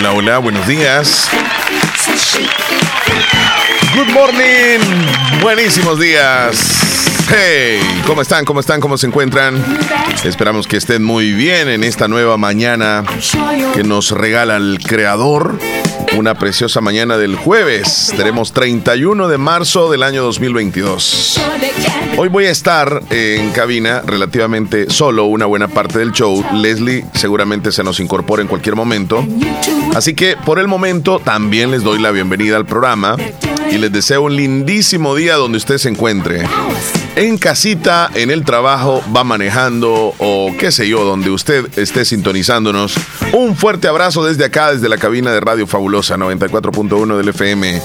Hola, hola, buenos días. Good morning. Buenísimos días. Hey, ¿cómo están? ¿Cómo están? ¿Cómo se encuentran? Esperamos que estén muy bien en esta nueva mañana que nos regala el Creador. Una preciosa mañana del jueves. Tenemos 31 de marzo del año 2022. Hoy voy a estar en cabina relativamente solo una buena parte del show. Leslie seguramente se nos incorpora en cualquier momento. Así que por el momento también les doy la bienvenida al programa y les deseo un lindísimo día donde usted se encuentre en casita, en el trabajo, va manejando o qué sé yo, donde usted esté sintonizándonos. Un fuerte abrazo desde acá, desde la cabina de Radio Fabulosa 94.1 del FM.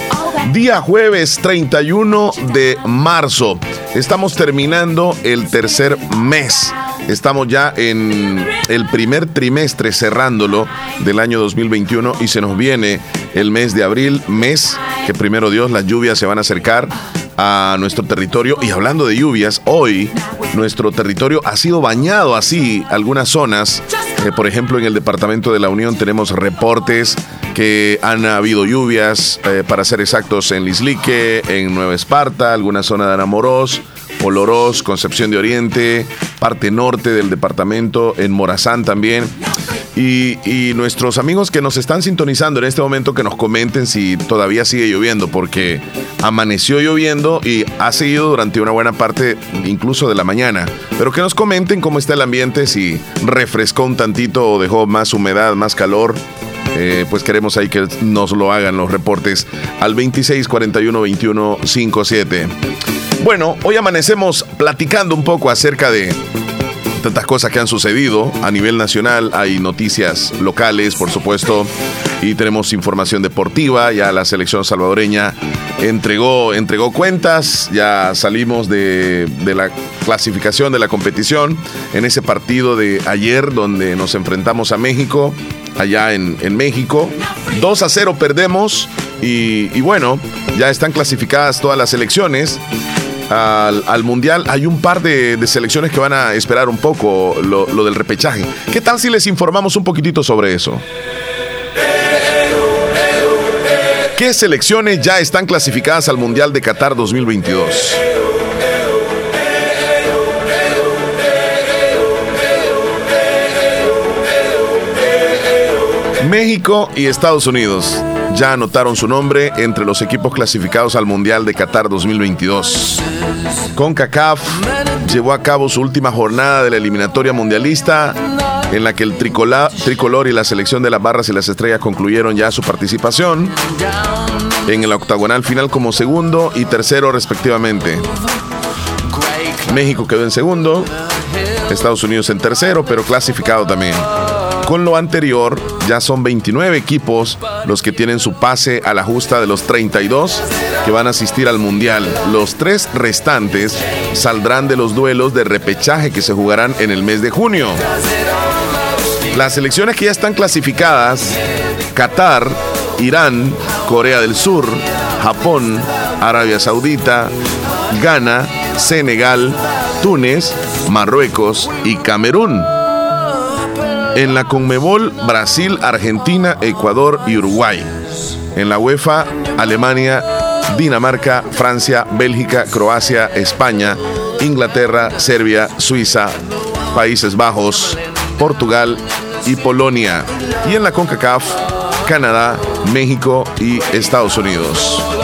Día jueves 31 de marzo. Estamos terminando el tercer mes. Estamos ya en el primer trimestre cerrándolo del año 2021 y se nos viene el mes de abril, mes que primero Dios las lluvias se van a acercar a nuestro territorio. Y hablando de lluvias, hoy nuestro territorio ha sido bañado así, algunas zonas. Eh, por ejemplo, en el departamento de la Unión tenemos reportes que han habido lluvias, eh, para ser exactos, en Lislique, en Nueva Esparta, alguna zona de Anamoros, Olorós, Concepción de Oriente, parte norte del departamento, en Morazán también. Y, nuestros amigos que nos están sintonizando en este momento que nos comenten si todavía sigue lloviendo, porque amaneció lloviendo y ha seguido durante una buena parte incluso de la mañana. Pero que nos comenten cómo está el ambiente, si refrescó un tantito o dejó más humedad, más calor. Eh, pues queremos ahí que nos lo hagan los reportes al 26 41 21 57. Bueno, hoy amanecemos platicando un poco acerca de tantas cosas que han sucedido a nivel nacional. Hay noticias locales, por supuesto, y tenemos información deportiva. Ya la selección salvadoreña entregó, entregó cuentas. Ya salimos de, la clasificación de la competición en ese partido de ayer donde nos enfrentamos a México, allá en, en México. 2 a 0 perdemos y, y bueno, ya están clasificadas todas las selecciones al, Mundial, hay un par de, selecciones que van a esperar un poco lo, lo del repechaje. ¿Qué tal si les informamos un poquitito sobre eso? ¿Qué selecciones ya están clasificadas al Mundial de Qatar 2022? México y Estados Unidos ya anotaron su nombre entre los equipos clasificados al Mundial de Qatar 2022. CONCACAF llevó a cabo su última jornada de la eliminatoria mundialista en la que el tricolor y la selección de las barras y las estrellas concluyeron ya su participación en el octagonal final como segundo y tercero respectivamente. México quedó en segundo, Estados Unidos en tercero, pero clasificado también. Con lo anterior, ya son 29 equipos los que tienen su pase a la justa de los 32 que van a asistir al Mundial. Los tres restantes saldrán de los duelos de repechaje que se jugarán en el mes de junio. Las selecciones que ya están clasificadas, Qatar, Irán, Corea del Sur, Japón, Arabia Saudita, Ghana, Senegal, Túnez, Marruecos y Camerún. En la Conmebol, Brasil, Argentina, Ecuador y Uruguay. En la UEFA, Alemania, Dinamarca, Francia, Bélgica, Croacia, España, Inglaterra, Serbia, Suiza, Países Bajos, Portugal y Polonia. Y en la CONCACAF, Canadá, México y Estados Unidos.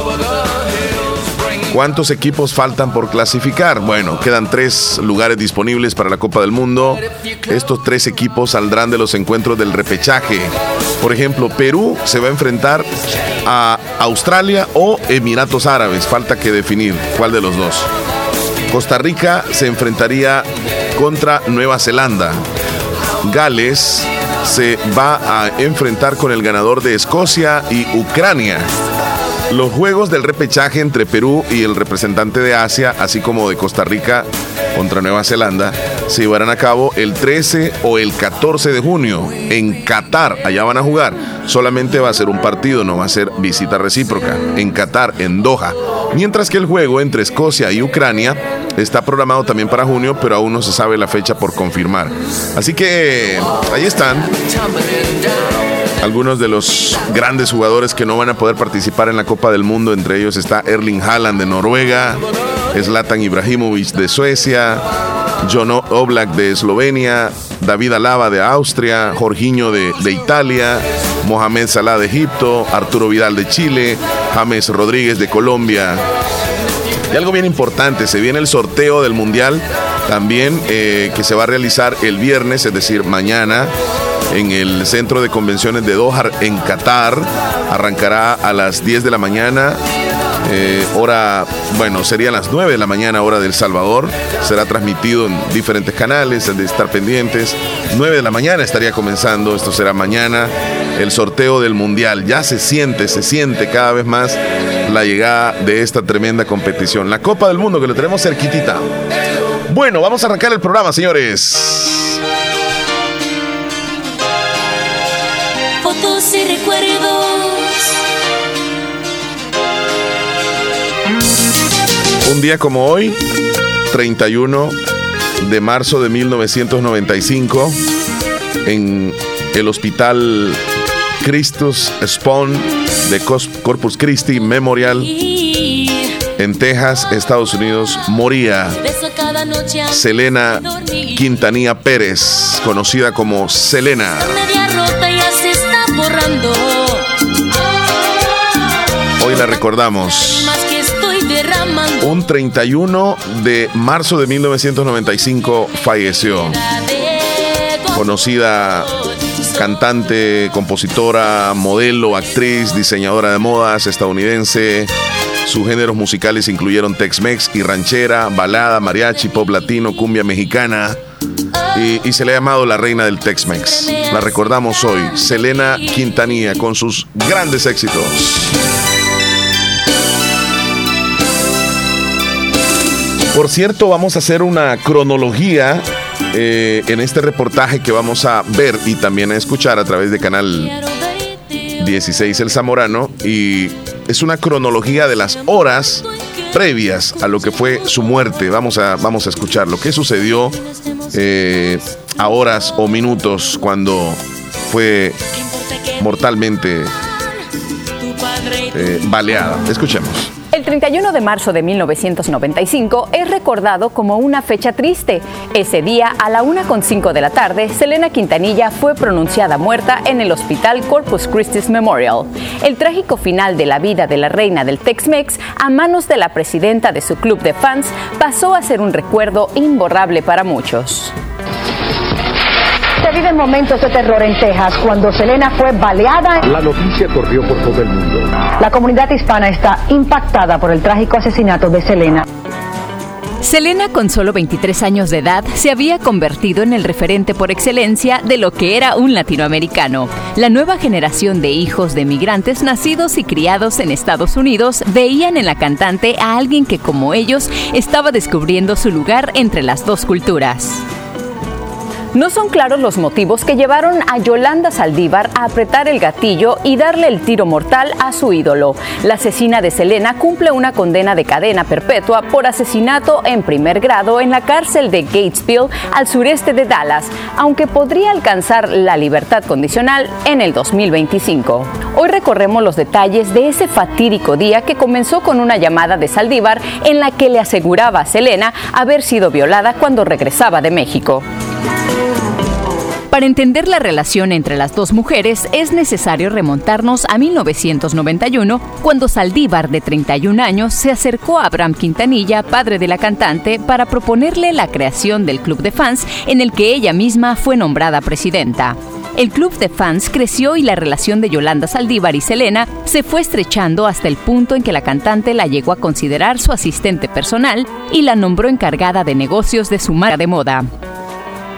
¿Cuántos equipos faltan por clasificar? Bueno, quedan tres lugares disponibles para la Copa del Mundo. Estos tres equipos saldrán de los encuentros del repechaje. Por ejemplo, Perú se va a enfrentar a Australia o Emiratos Árabes. Falta que definir cuál de los dos. Costa Rica se enfrentaría contra Nueva Zelanda. Gales se va a enfrentar con el ganador de Escocia y Ucrania. Los juegos del repechaje entre Perú y el representante de Asia, así como de Costa Rica contra Nueva Zelanda, se llevarán a cabo el 13 o el 14 de junio en Qatar. Allá van a jugar. Solamente va a ser un partido, no va a ser visita recíproca. En Qatar, en Doha. Mientras que el juego entre Escocia y Ucrania está programado también para junio, pero aún no se sabe la fecha por confirmar. Así que ahí están algunos de los grandes jugadores que no van a poder participar en la Copa del Mundo. Entre ellos está Erling Haaland de Noruega, Zlatan Ibrahimovic de Suecia, John Oblak de Eslovenia, David Alaba de Austria, Jorginho de, de, Italia, Mohamed Salah de Egipto, Arturo Vidal de Chile, James Rodríguez de Colombia. Y algo bien importante, se viene el sorteo del Mundial también eh, que se va a realizar el viernes, es decir, mañana en el Centro de Convenciones de Doha, en Qatar. Arrancará a las 10 de la mañana. Eh, hora, bueno, serían las 9 de la mañana, hora del Salvador. Será transmitido en diferentes canales, de estar pendientes. 9 de la mañana estaría comenzando, esto será mañana, el sorteo del Mundial. Ya se siente, se siente cada vez más la llegada de esta tremenda competición. La Copa del Mundo que lo tenemos cerquitita. Bueno, vamos a arrancar el programa, señores. Y recuerdos. Un día como hoy, 31 de marzo de 1995, en el hospital Christus Spawn de Corpus Christi Memorial en Texas, Estados Unidos, moría Selena Quintanilla Pérez, conocida como Selena. Hoy la recordamos. Un 31 de marzo de 1995 falleció. Conocida cantante, compositora, modelo, actriz, diseñadora de modas estadounidense. Sus géneros musicales incluyeron Tex-Mex y ranchera, balada, mariachi, pop latino, cumbia mexicana. Y, se le ha llamado la reina del Tex-Mex. La recordamos hoy, Selena Quintanilla, con sus grandes éxitos. Por cierto, vamos a hacer una cronología eh, en este reportaje que vamos a ver y también a escuchar a través de canal 16 El Zamorano. Y es una cronología de las horas previas a lo que fue su muerte. Vamos a, vamos a escuchar lo que sucedió eh, a horas o minutos cuando fue mortalmente eh, baleada. Escuchemos. El 31 de marzo de 1995 es recordado como una fecha triste. Ese día, a la 1.05 de la tarde, Selena Quintanilla fue pronunciada muerta en el Hospital Corpus Christi Memorial. El trágico final de la vida de la reina del Tex-Mex a manos de la presidenta de su club de fans pasó a ser un recuerdo imborrable para muchos. Se viven momentos de terror en Texas cuando Selena fue baleada. La noticia corrió por todo el mundo. La comunidad hispana está impactada por el trágico asesinato de Selena. Selena, con solo 23 años de edad, se había convertido en el referente por excelencia de lo que era un latinoamericano. La nueva generación de hijos de migrantes nacidos y criados en Estados Unidos veían en la cantante a alguien que, como ellos, estaba descubriendo su lugar entre las dos culturas. No son claros los motivos que llevaron a Yolanda Saldívar a apretar el gatillo y darle el tiro mortal a su ídolo. La asesina de Selena cumple una condena de cadena perpetua por asesinato en primer grado en la cárcel de Gatesville al sureste de Dallas, aunque podría alcanzar la libertad condicional en el 2025. Hoy recorremos los detalles de ese fatídico día que comenzó con una llamada de Saldívar en la que le aseguraba a Selena haber sido violada cuando regresaba de México. Para entender la relación entre las dos mujeres es necesario remontarnos a 1991, cuando Saldívar, de 31 años, se acercó a Abraham Quintanilla, padre de la cantante, para proponerle la creación del club de fans en el que ella misma fue nombrada presidenta. El club de fans creció y la relación de Yolanda Saldívar y Selena se fue estrechando hasta el punto en que la cantante la llegó a considerar su asistente personal y la nombró encargada de negocios de su marca de moda.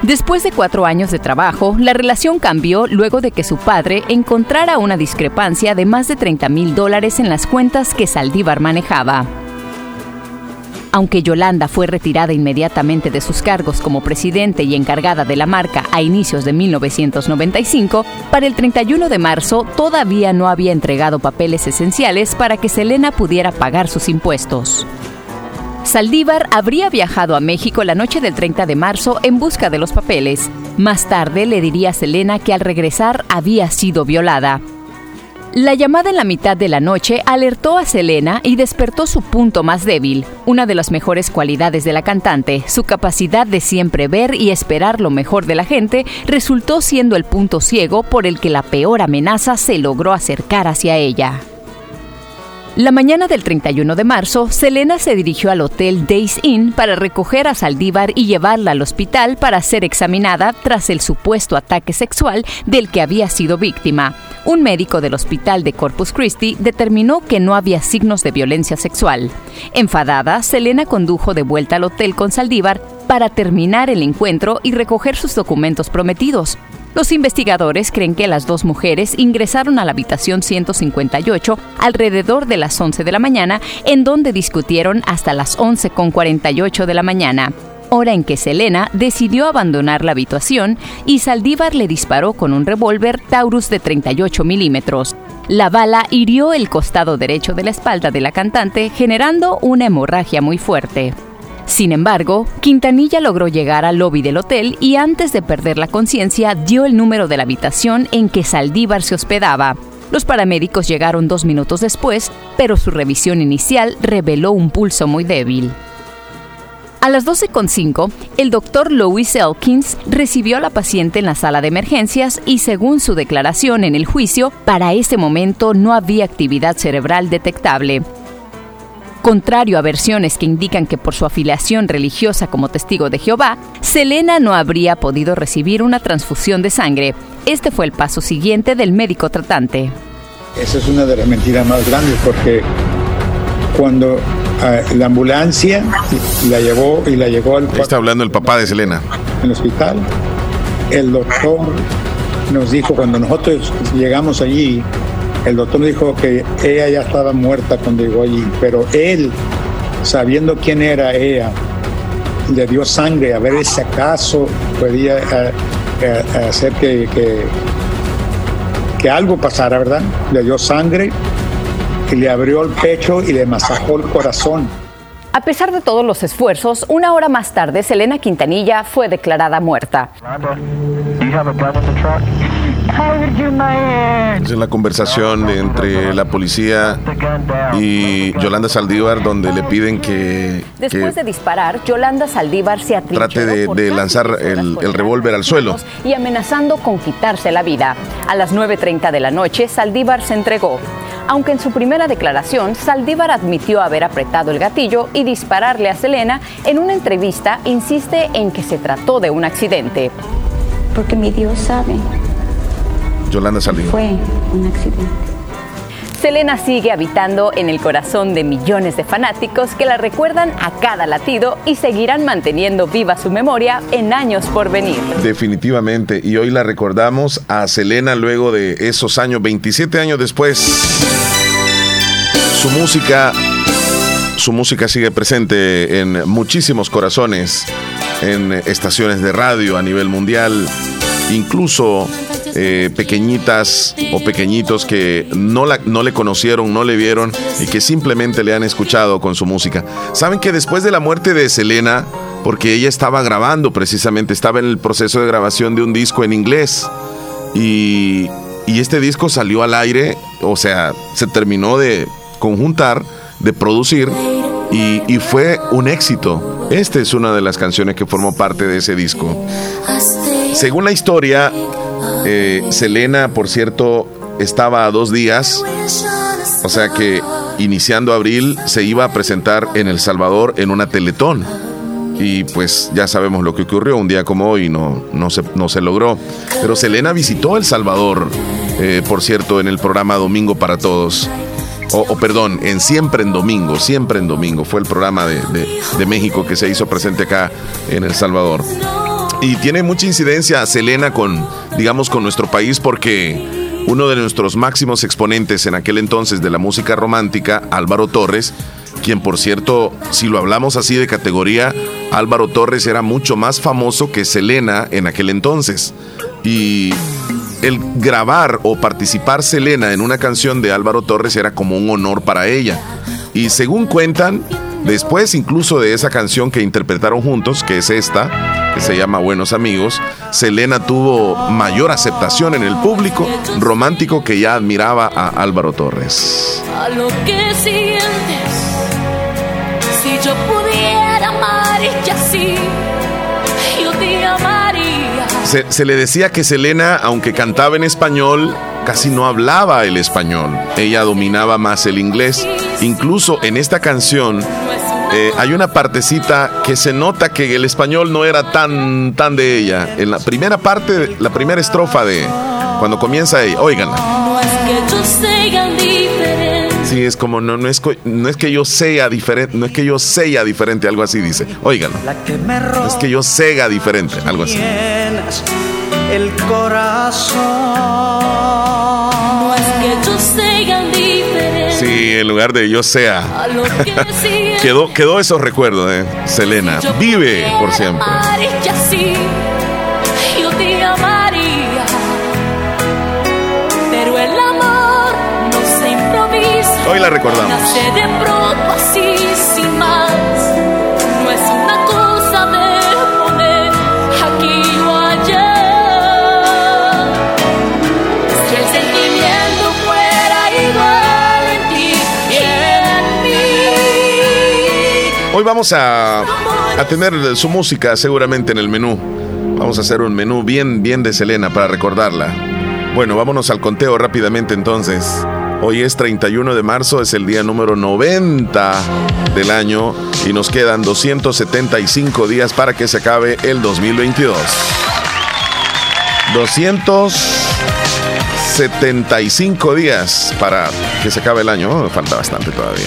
Después de cuatro años de trabajo, la relación cambió luego de que su padre encontrara una discrepancia de más de 30 mil dólares en las cuentas que Saldívar manejaba. Aunque Yolanda fue retirada inmediatamente de sus cargos como presidente y encargada de la marca a inicios de 1995, para el 31 de marzo todavía no había entregado papeles esenciales para que Selena pudiera pagar sus impuestos. Saldívar habría viajado a México la noche del 30 de marzo en busca de los papeles. Más tarde le diría a Selena que al regresar había sido violada. La llamada en la mitad de la noche alertó a Selena y despertó su punto más débil, una de las mejores cualidades de la cantante, su capacidad de siempre ver y esperar lo mejor de la gente, resultó siendo el punto ciego por el que la peor amenaza se logró acercar hacia ella. La mañana del 31 de marzo, Selena se dirigió al hotel Days Inn para recoger a Saldívar y llevarla al hospital para ser examinada tras el supuesto ataque sexual del que había sido víctima. Un médico del hospital de Corpus Christi determinó que no había signos de violencia sexual. Enfadada, Selena condujo de vuelta al hotel con Saldívar para terminar el encuentro y recoger sus documentos prometidos. Los investigadores creen que las dos mujeres ingresaron a la habitación 158 alrededor de las 11 de la mañana, en donde discutieron hasta las 11.48 de la mañana hora en que Selena decidió abandonar la habitación y Saldívar le disparó con un revólver Taurus de 38 milímetros. La bala hirió el costado derecho de la espalda de la cantante, generando una hemorragia muy fuerte. Sin embargo, Quintanilla logró llegar al lobby del hotel y antes de perder la conciencia dio el número de la habitación en que Saldívar se hospedaba. Los paramédicos llegaron dos minutos después, pero su revisión inicial reveló un pulso muy débil. A las 12.05, el doctor Louis Elkins recibió a la paciente en la sala de emergencias y según su declaración en el juicio, para ese momento no había actividad cerebral detectable. Contrario a versiones que indican que por su afiliación religiosa como testigo de Jehová, Selena no habría podido recibir una transfusión de sangre. Este fue el paso siguiente del médico tratante. Esa es una de las mentiras más grandes porque cuando ah, la ambulancia la llevó y la llegó al está hablando el papá de Selena en el hospital el doctor nos dijo cuando nosotros llegamos allí el doctor dijo que ella ya estaba muerta cuando llegó allí, pero él, sabiendo quién era ella, le dio sangre a ver si acaso podía eh, eh, hacer que, que, que algo pasara, ¿verdad? Le dio sangre y le abrió el pecho y le masajó el corazón. A pesar de todos los esfuerzos, una hora más tarde, Selena Quintanilla fue declarada muerta. Esa es la conversación entre la policía y Yolanda Saldívar, donde le piden que. Después de disparar, Yolanda Saldívar se Trate de, lanzar el, el revólver al suelo. Y amenazando con quitarse la vida. A las 9.30 de la noche, Saldívar se entregó. Aunque en su primera declaración, Saldívar admitió haber apretado el gatillo y dispararle a Selena, en una entrevista insiste en que se trató de un accidente. Porque mi Dios sabe Yolanda Saldívar. Fue un accidente. Selena sigue habitando en el corazón de millones de fanáticos que la recuerdan a cada latido y seguirán manteniendo viva su memoria en años por venir. Definitivamente, y hoy la recordamos a Selena luego de esos años, 27 años después. Su música, su música sigue presente en muchísimos corazones, en estaciones de radio a nivel mundial, incluso eh, pequeñitas o pequeñitos que no, la, no le conocieron, no le vieron y que simplemente le han escuchado con su música. Saben que después de la muerte de Selena, porque ella estaba grabando precisamente, estaba en el proceso de grabación de un disco en inglés y, y este disco salió al aire, o sea, se terminó de conjuntar, de producir y, y fue un éxito. Esta es una de las canciones que formó parte de ese disco. Según la historia, eh, Selena, por cierto, estaba a dos días, o sea que iniciando abril se iba a presentar en El Salvador en una teletón. Y pues ya sabemos lo que ocurrió un día como hoy, no, no, se, no se logró. Pero Selena visitó El Salvador, eh, por cierto, en el programa Domingo para Todos. O, perdón, en Siempre en Domingo, Siempre en Domingo. Fue el programa de, de México que se hizo presente acá en El Salvador. Y tiene mucha incidencia Selena con, digamos, con nuestro país porque uno de nuestros máximos exponentes en aquel entonces de la música romántica, Álvaro Torres, quien por cierto, si lo hablamos así de categoría, Álvaro Torres era mucho más famoso que Selena en aquel entonces. Y el grabar o participar Selena en una canción de Álvaro Torres era como un honor para ella. Y según cuentan, después incluso de esa canción que interpretaron juntos, que es esta, que se llama Buenos Amigos, Selena tuvo mayor aceptación en el público romántico que ya admiraba a Álvaro Torres. lo que sientes, si yo pudiera amar así, yo te amaría. Se, se le decía que Selena, aunque cantaba en español, casi no hablaba el español. Ella dominaba más el inglés. Incluso en esta canción eh, hay una partecita que se nota que el español no era tan, tan de ella. En la primera parte, la primera estrofa de cuando comienza ella, óiganla. No es que yo sea diferente. Sí, es como, no, no, es, no es que yo sea diferente, no es que yo sea diferente, algo así dice. Óiganlo. No es que yo sea diferente, algo así. El corazón. Sí, en lugar de yo sea. quedó, quedó esos recuerdos de Selena. Vive por siempre. Hoy la recordamos. Hoy vamos a, a, tener su música seguramente en el menú. Vamos a hacer un menú bien, bien de Selena para recordarla. Bueno, vámonos al conteo rápidamente entonces. Hoy es 31 de marzo, es el día número 90 del año y nos quedan 275 días para que se acabe el 2022. 200 75 días para que se acabe el año. falta bastante todavía.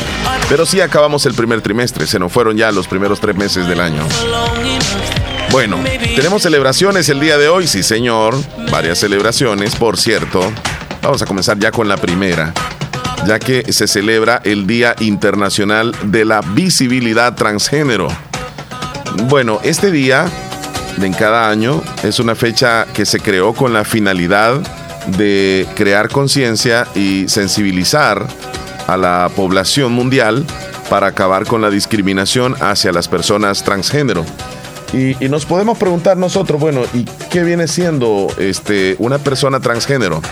Pero sí acabamos el primer trimestre. Se nos fueron ya los primeros tres meses del año. Bueno, tenemos celebraciones el día de hoy, sí señor. Varias celebraciones, por cierto. Vamos a comenzar ya con la primera, ya que se celebra el Día Internacional de la Visibilidad Transgénero. Bueno, este día en cada año es una fecha que se creó con la finalidad de crear conciencia y sensibilizar a la población mundial para acabar con la discriminación hacia las personas transgénero. Y, nos podemos preguntar nosotros, bueno, ¿y qué viene siendo este, una persona transgénero?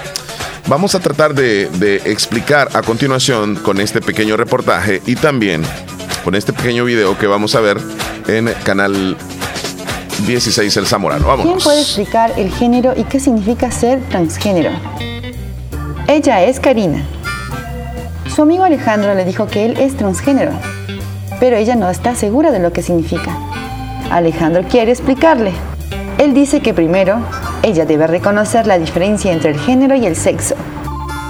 Vamos a tratar de, de explicar a continuación con este pequeño reportaje y también con este pequeño video que vamos a ver en canal 16 El Zamorano. Vamos. ¿Quién puede explicar el género y qué significa ser transgénero? Ella es Karina. Su amigo Alejandro le dijo que él es transgénero, pero ella no está segura de lo que significa. Alejandro quiere explicarle. Él dice que primero, ella debe reconocer la diferencia entre el género y el sexo,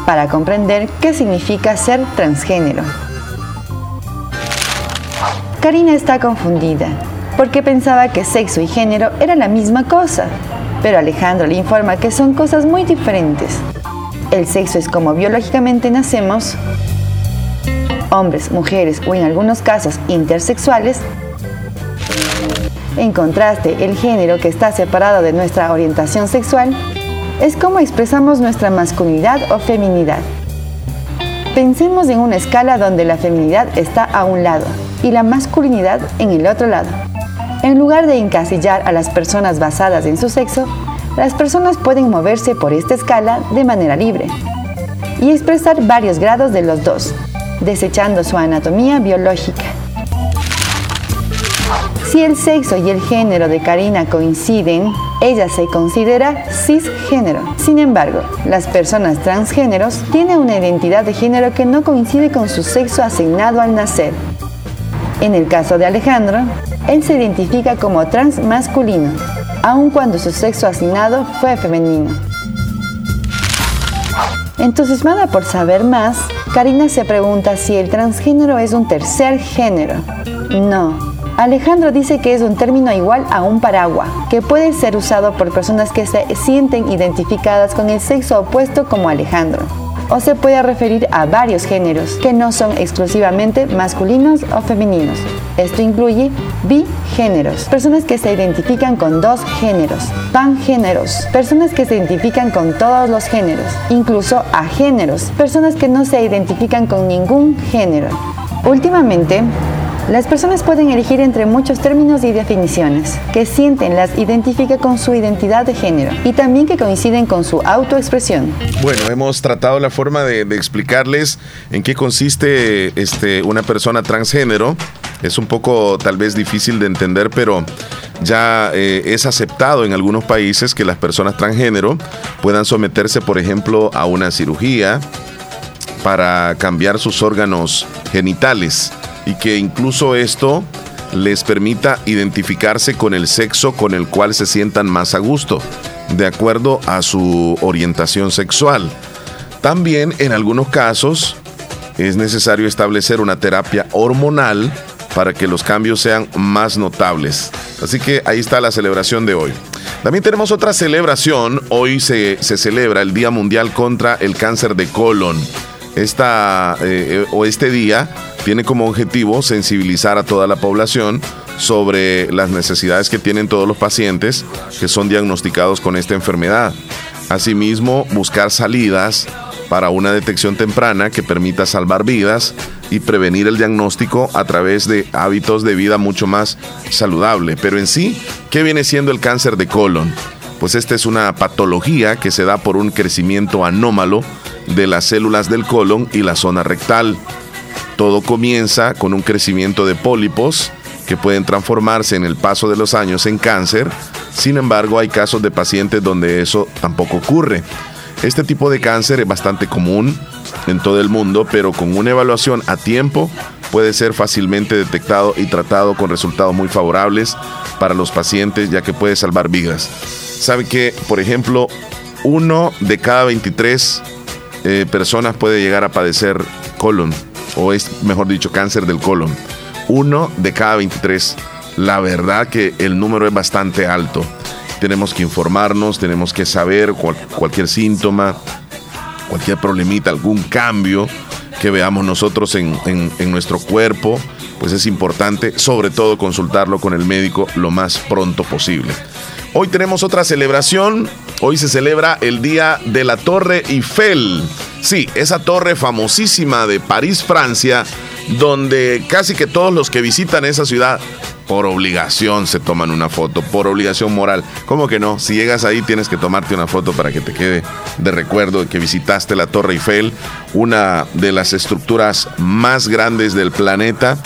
para comprender qué significa ser transgénero. Karina está confundida porque pensaba que sexo y género eran la misma cosa. Pero Alejandro le informa que son cosas muy diferentes. El sexo es como biológicamente nacemos, hombres, mujeres o en algunos casos intersexuales. En contraste, el género que está separado de nuestra orientación sexual es como expresamos nuestra masculinidad o feminidad. Pensemos en una escala donde la feminidad está a un lado y la masculinidad en el otro lado. En lugar de encasillar a las personas basadas en su sexo, las personas pueden moverse por esta escala de manera libre y expresar varios grados de los dos, desechando su anatomía biológica. Si el sexo y el género de Karina coinciden, ella se considera cisgénero. Sin embargo, las personas transgéneros tienen una identidad de género que no coincide con su sexo asignado al nacer. En el caso de Alejandro, él se identifica como transmasculino, aun cuando su sexo asignado fue femenino. Entusiasmada por saber más, Karina se pregunta si el transgénero es un tercer género. No, Alejandro dice que es un término igual a un paraguas, que puede ser usado por personas que se sienten identificadas con el sexo opuesto como Alejandro. O se puede referir a varios géneros, que no son exclusivamente masculinos o femeninos. Esto incluye bigéneros, personas que se identifican con dos géneros, pangéneros, personas que se identifican con todos los géneros, incluso agéneros, personas que no se identifican con ningún género. Últimamente, las personas pueden elegir entre muchos términos y definiciones que sienten las identifica con su identidad de género y también que coinciden con su autoexpresión. Bueno, hemos tratado la forma de, explicarles en qué consiste este, una persona transgénero. Es un poco tal vez difícil de entender, pero ya eh, es aceptado en algunos países que las personas transgénero puedan someterse, por ejemplo, a una cirugía para cambiar sus órganos genitales y que incluso esto les permita identificarse con el sexo con el cual se sientan más a gusto, de acuerdo a su orientación sexual. También en algunos casos es necesario establecer una terapia hormonal para que los cambios sean más notables. Así que ahí está la celebración de hoy. También tenemos otra celebración. Hoy se, celebra el Día Mundial contra el Cáncer de Colon. Esta, eh, eh, o este día tiene como objetivo sensibilizar a toda la población sobre las necesidades que tienen todos los pacientes que son diagnosticados con esta enfermedad. Asimismo, buscar salidas para una detección temprana que permita salvar vidas y prevenir el diagnóstico a través de hábitos de vida mucho más saludable. Pero en sí, ¿qué viene siendo el cáncer de colon? Pues esta es una patología que se da por un crecimiento anómalo de las células del colon y la zona rectal. Todo comienza con un crecimiento de pólipos que pueden transformarse en el paso de los años en cáncer. Sin embargo, hay casos de pacientes donde eso tampoco ocurre. Este tipo de cáncer es bastante común en todo el mundo, pero con una evaluación a tiempo puede ser fácilmente detectado y tratado con resultados muy favorables para los pacientes, ya que puede salvar vidas. Sabe que, por ejemplo, uno de cada 23 eh, personas puede llegar a padecer colon o es mejor dicho cáncer del colon. Uno de cada 23. La verdad que el número es bastante alto. Tenemos que informarnos, tenemos que saber cualquier síntoma, cualquier problemita, algún cambio que veamos nosotros en, en nuestro cuerpo, pues es importante sobre todo consultarlo con el médico lo más pronto posible. Hoy tenemos otra celebración. Hoy se celebra el Día de la Torre Eiffel. Sí, esa torre famosísima de París, Francia, donde casi que todos los que visitan esa ciudad por obligación se toman una foto, por obligación moral. ¿Cómo que no? Si llegas ahí tienes que tomarte una foto para que te quede de recuerdo de que visitaste la Torre Eiffel, una de las estructuras más grandes del planeta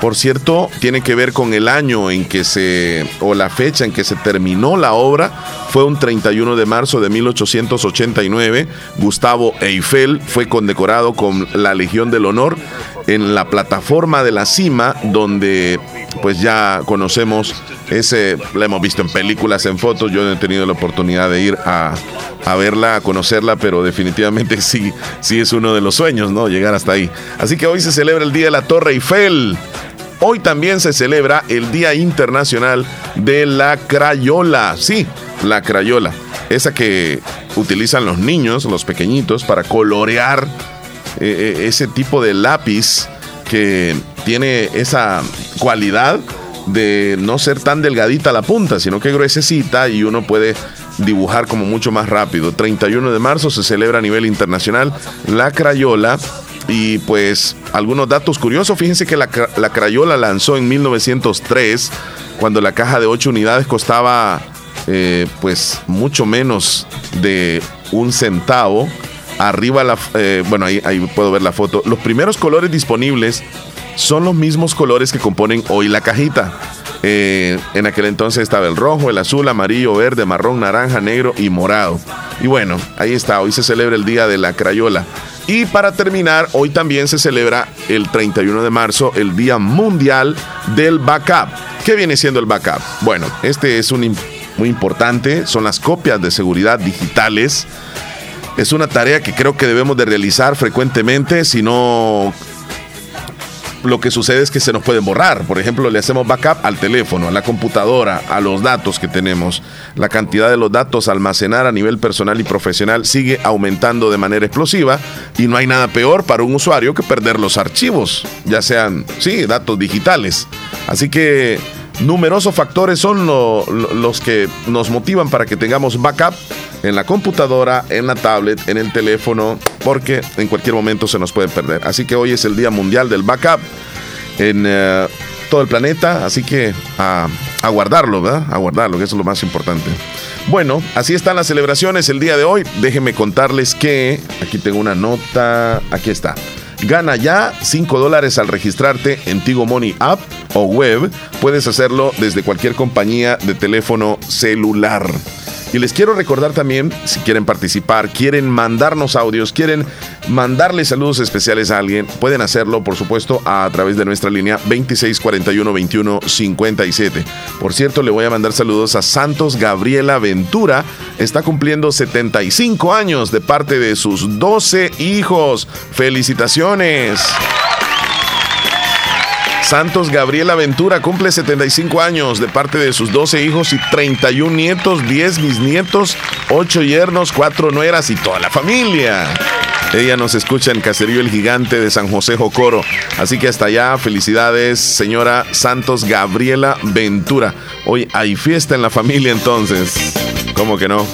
por cierto, tiene que ver con el año en que se, o la fecha en que se terminó la obra, fue un 31 de marzo de 1889. Gustavo Eiffel fue condecorado con la Legión del Honor en la plataforma de la cima, donde pues ya conocemos ese, la hemos visto en películas, en fotos, yo no he tenido la oportunidad de ir a, a verla, a conocerla, pero definitivamente sí, sí es uno de los sueños, ¿no? Llegar hasta ahí. Así que hoy se celebra el Día de la Torre Eiffel. Hoy también se celebra el Día Internacional de la Crayola. Sí, la Crayola. Esa que utilizan los niños, los pequeñitos, para colorear eh, eh, ese tipo de lápiz que tiene esa cualidad de no ser tan delgadita la punta, sino que gruesecita y uno puede dibujar como mucho más rápido. 31 de marzo se celebra a nivel internacional la Crayola y pues algunos datos curiosos, fíjense que la, Crayola lanzó en 1903, cuando la caja de 8 unidades costaba eh, pues mucho menos de un centavo. Arriba, la, eh, bueno, ahí, puedo ver la foto. Los primeros colores disponibles son los mismos colores que componen hoy la cajita. Eh, en aquel entonces estaba el rojo, el azul, amarillo, verde, marrón, naranja, negro y morado. Y bueno, ahí está, hoy se celebra el Día de la Crayola. Y para terminar, hoy también se celebra el 31 de marzo el Día Mundial del Backup. ¿Qué viene siendo el backup? Bueno, este es un muy importante, son las copias de seguridad digitales. Es una tarea que creo que debemos de realizar frecuentemente, si no lo que sucede es que se nos pueden borrar. Por ejemplo, le hacemos backup al teléfono, a la computadora, a los datos que tenemos. La cantidad de los datos a almacenar a nivel personal y profesional sigue aumentando de manera explosiva y no hay nada peor para un usuario que perder los archivos, ya sean, sí, datos digitales. Así que numerosos factores son los que nos motivan para que tengamos backup en la computadora, en la tablet, en el teléfono, porque en cualquier momento se nos puede perder. Así que hoy es el Día Mundial del Backup en eh, todo el planeta, así que a, a, guardarlo, ¿verdad? A guardarlo, que eso es lo más importante. Bueno, así están las celebraciones el día de hoy. Déjenme contarles que aquí tengo una nota, aquí está. Gana ya 5 dólares al registrarte en Tigo Money App o web. Puedes hacerlo desde cualquier compañía de teléfono celular. Y les quiero recordar también, si quieren participar, quieren mandarnos audios, quieren mandarle saludos especiales a alguien, pueden hacerlo, por supuesto, a través de nuestra línea 2641-2157. Por cierto, le voy a mandar saludos a Santos Gabriela Ventura. Está cumpliendo 75 años de parte de sus 12 hijos. ¡Felicitaciones! Santos Gabriela Ventura cumple 75 años de parte de sus 12 hijos y 31 nietos, 10 bisnietos, 8 yernos, 4 nueras y toda la familia. Ella nos escucha en Caserío El Gigante de San José Jocoro. Así que hasta allá, felicidades, señora Santos Gabriela Ventura. Hoy hay fiesta en la familia entonces. ¿Cómo que no?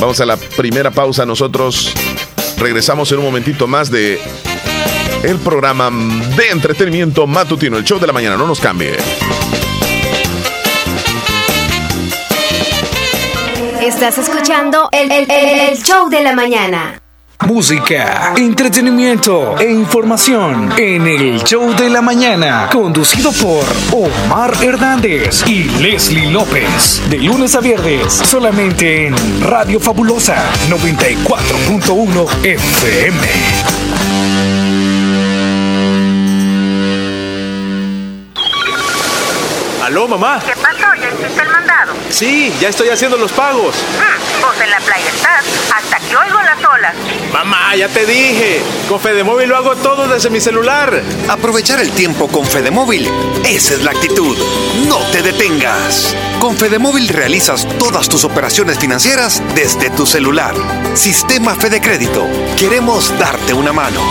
Vamos a la primera pausa. Nosotros regresamos en un momentito más de el programa de entretenimiento matutino, el show de la mañana. No nos cambie. Estás escuchando el, el, show de la mañana. Música, entretenimiento e información en el show de la mañana, conducido por Omar Hernández y Leslie López, de lunes a viernes, solamente en Radio Fabulosa 94.1 FM. ¿Aló, mamá? ¿Qué pasó? ¿Ya hiciste el mandado? Sí, ya estoy haciendo los pagos. Mm, vos en la playa estás, hasta que oigo las olas. Mamá, ya te dije. Con Fedemóvil lo hago todo desde mi celular. Aprovechar el tiempo con Fedemóvil. Esa es la actitud. No te detengas. Con Fedemóvil realizas todas tus operaciones financieras desde tu celular. Sistema Fede Crédito. Queremos darte una mano.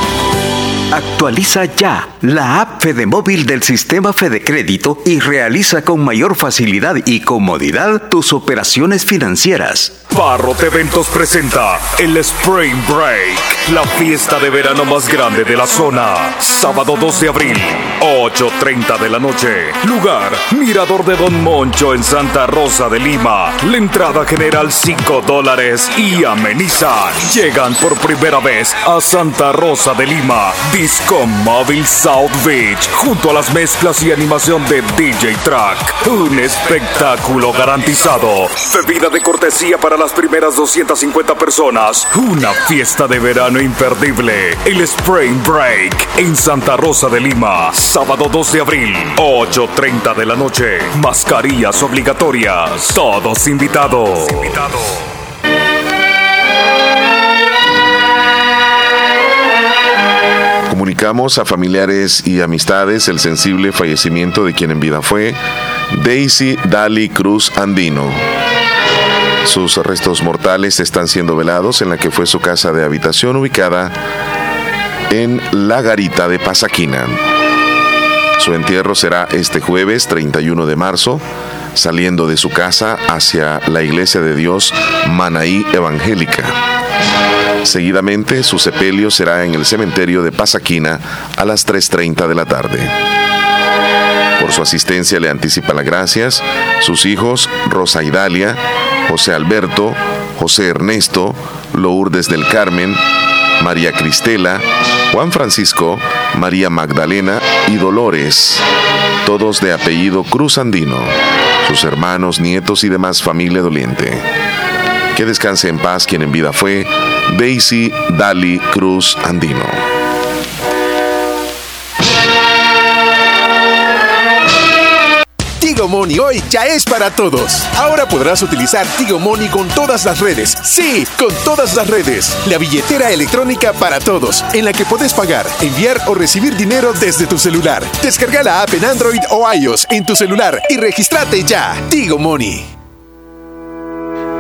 Actualiza ya la app Fedemóvil del sistema Fede Crédito y realiza con mayor facilidad y comodidad tus operaciones financieras. Barro Eventos presenta el Spring Break, la fiesta de verano más grande de la zona. Sábado 2 de abril, 8.30 de la noche. Lugar, Mirador de Don Moncho en Santa Rosa de Lima. La entrada general 5 dólares y amenizan. Llegan por primera vez a Santa Rosa de Lima. Disco Móvil South Beach, junto a las mezclas y animación de DJ Track. Un espectáculo garantizado. Bebida de cortesía para las primeras 250 personas. Una fiesta de verano imperdible. El Spring Break en Santa Rosa de Lima. Sábado 2 de abril, 8.30 de la noche. Mascarillas obligatorias. Todos invitados. invitados. A familiares y amistades el sensible fallecimiento de quien en vida fue Daisy Dali Cruz Andino. Sus restos mortales están siendo velados en la que fue su casa de habitación ubicada en La Garita de Pasaquina. Su entierro será este jueves 31 de marzo, saliendo de su casa hacia la Iglesia de Dios Manaí Evangélica. Seguidamente, su sepelio será en el cementerio de Pasaquina a las 3.30 de la tarde. Por su asistencia le anticipa las gracias sus hijos Rosa Idalia, José Alberto, José Ernesto, Lourdes del Carmen, María Cristela, Juan Francisco, María Magdalena y Dolores, todos de apellido Cruz Andino, sus hermanos, nietos y demás familia doliente. Que descanse en paz quien en vida fue Daisy Dali Cruz Andino. Tigo Money hoy ya es para todos. Ahora podrás utilizar Tigo Money con todas las redes. Sí, con todas las redes. La billetera electrónica para todos, en la que puedes pagar, enviar o recibir dinero desde tu celular. Descarga la app en Android o iOS en tu celular y regístrate ya. Tigo Money.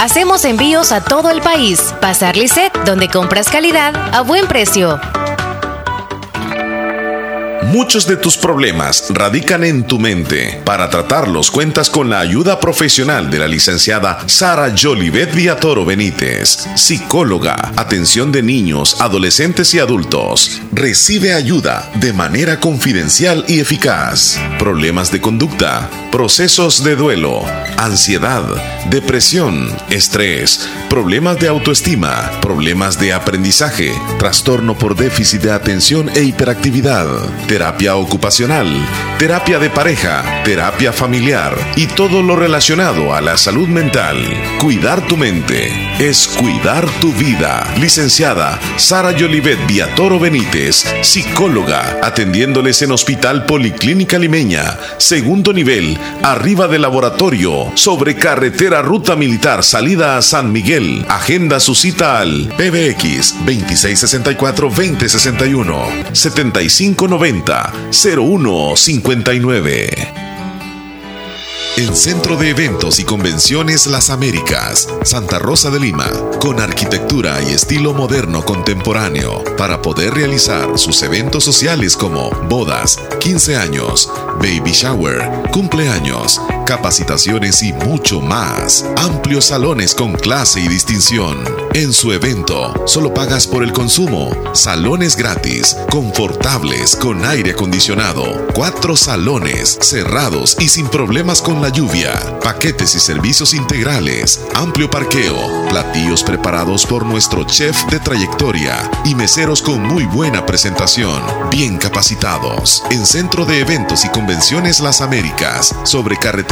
Hacemos envíos a todo el país. Pasar Lisset, donde compras calidad a buen precio. Muchos de tus problemas radican en tu mente. Para tratarlos cuentas con la ayuda profesional de la licenciada Sara Jolivet Villatoro Benítez, psicóloga, atención de niños, adolescentes y adultos. Recibe ayuda de manera confidencial y eficaz. Problemas de conducta, procesos de duelo, ansiedad, depresión, estrés, problemas de autoestima, problemas de aprendizaje, trastorno por déficit de atención e hiperactividad terapia ocupacional, terapia de pareja, terapia familiar y todo lo relacionado a la salud mental. Cuidar tu mente es cuidar tu vida. Licenciada Sara Yolivet Viatoro Benítez, psicóloga, atendiéndoles en Hospital Policlínica Limeña, segundo nivel, arriba del laboratorio, sobre carretera Ruta Militar, salida a San Miguel. Agenda su cita al PBX 2664-2061 7590 0159. El Centro de Eventos y Convenciones Las Américas, Santa Rosa de Lima, con arquitectura y estilo moderno contemporáneo, para poder realizar sus eventos sociales como bodas, 15 años, baby shower, cumpleaños, capacitaciones y mucho más. Amplios salones con clase y distinción. En su evento, solo pagas por el consumo. Salones gratis, confortables, con aire acondicionado. Cuatro salones, cerrados y sin problemas con la lluvia. Paquetes y servicios integrales. Amplio parqueo. Platillos preparados por nuestro chef de trayectoria. Y meseros con muy buena presentación. Bien capacitados. En Centro de Eventos y Convenciones Las Américas. Sobre carretera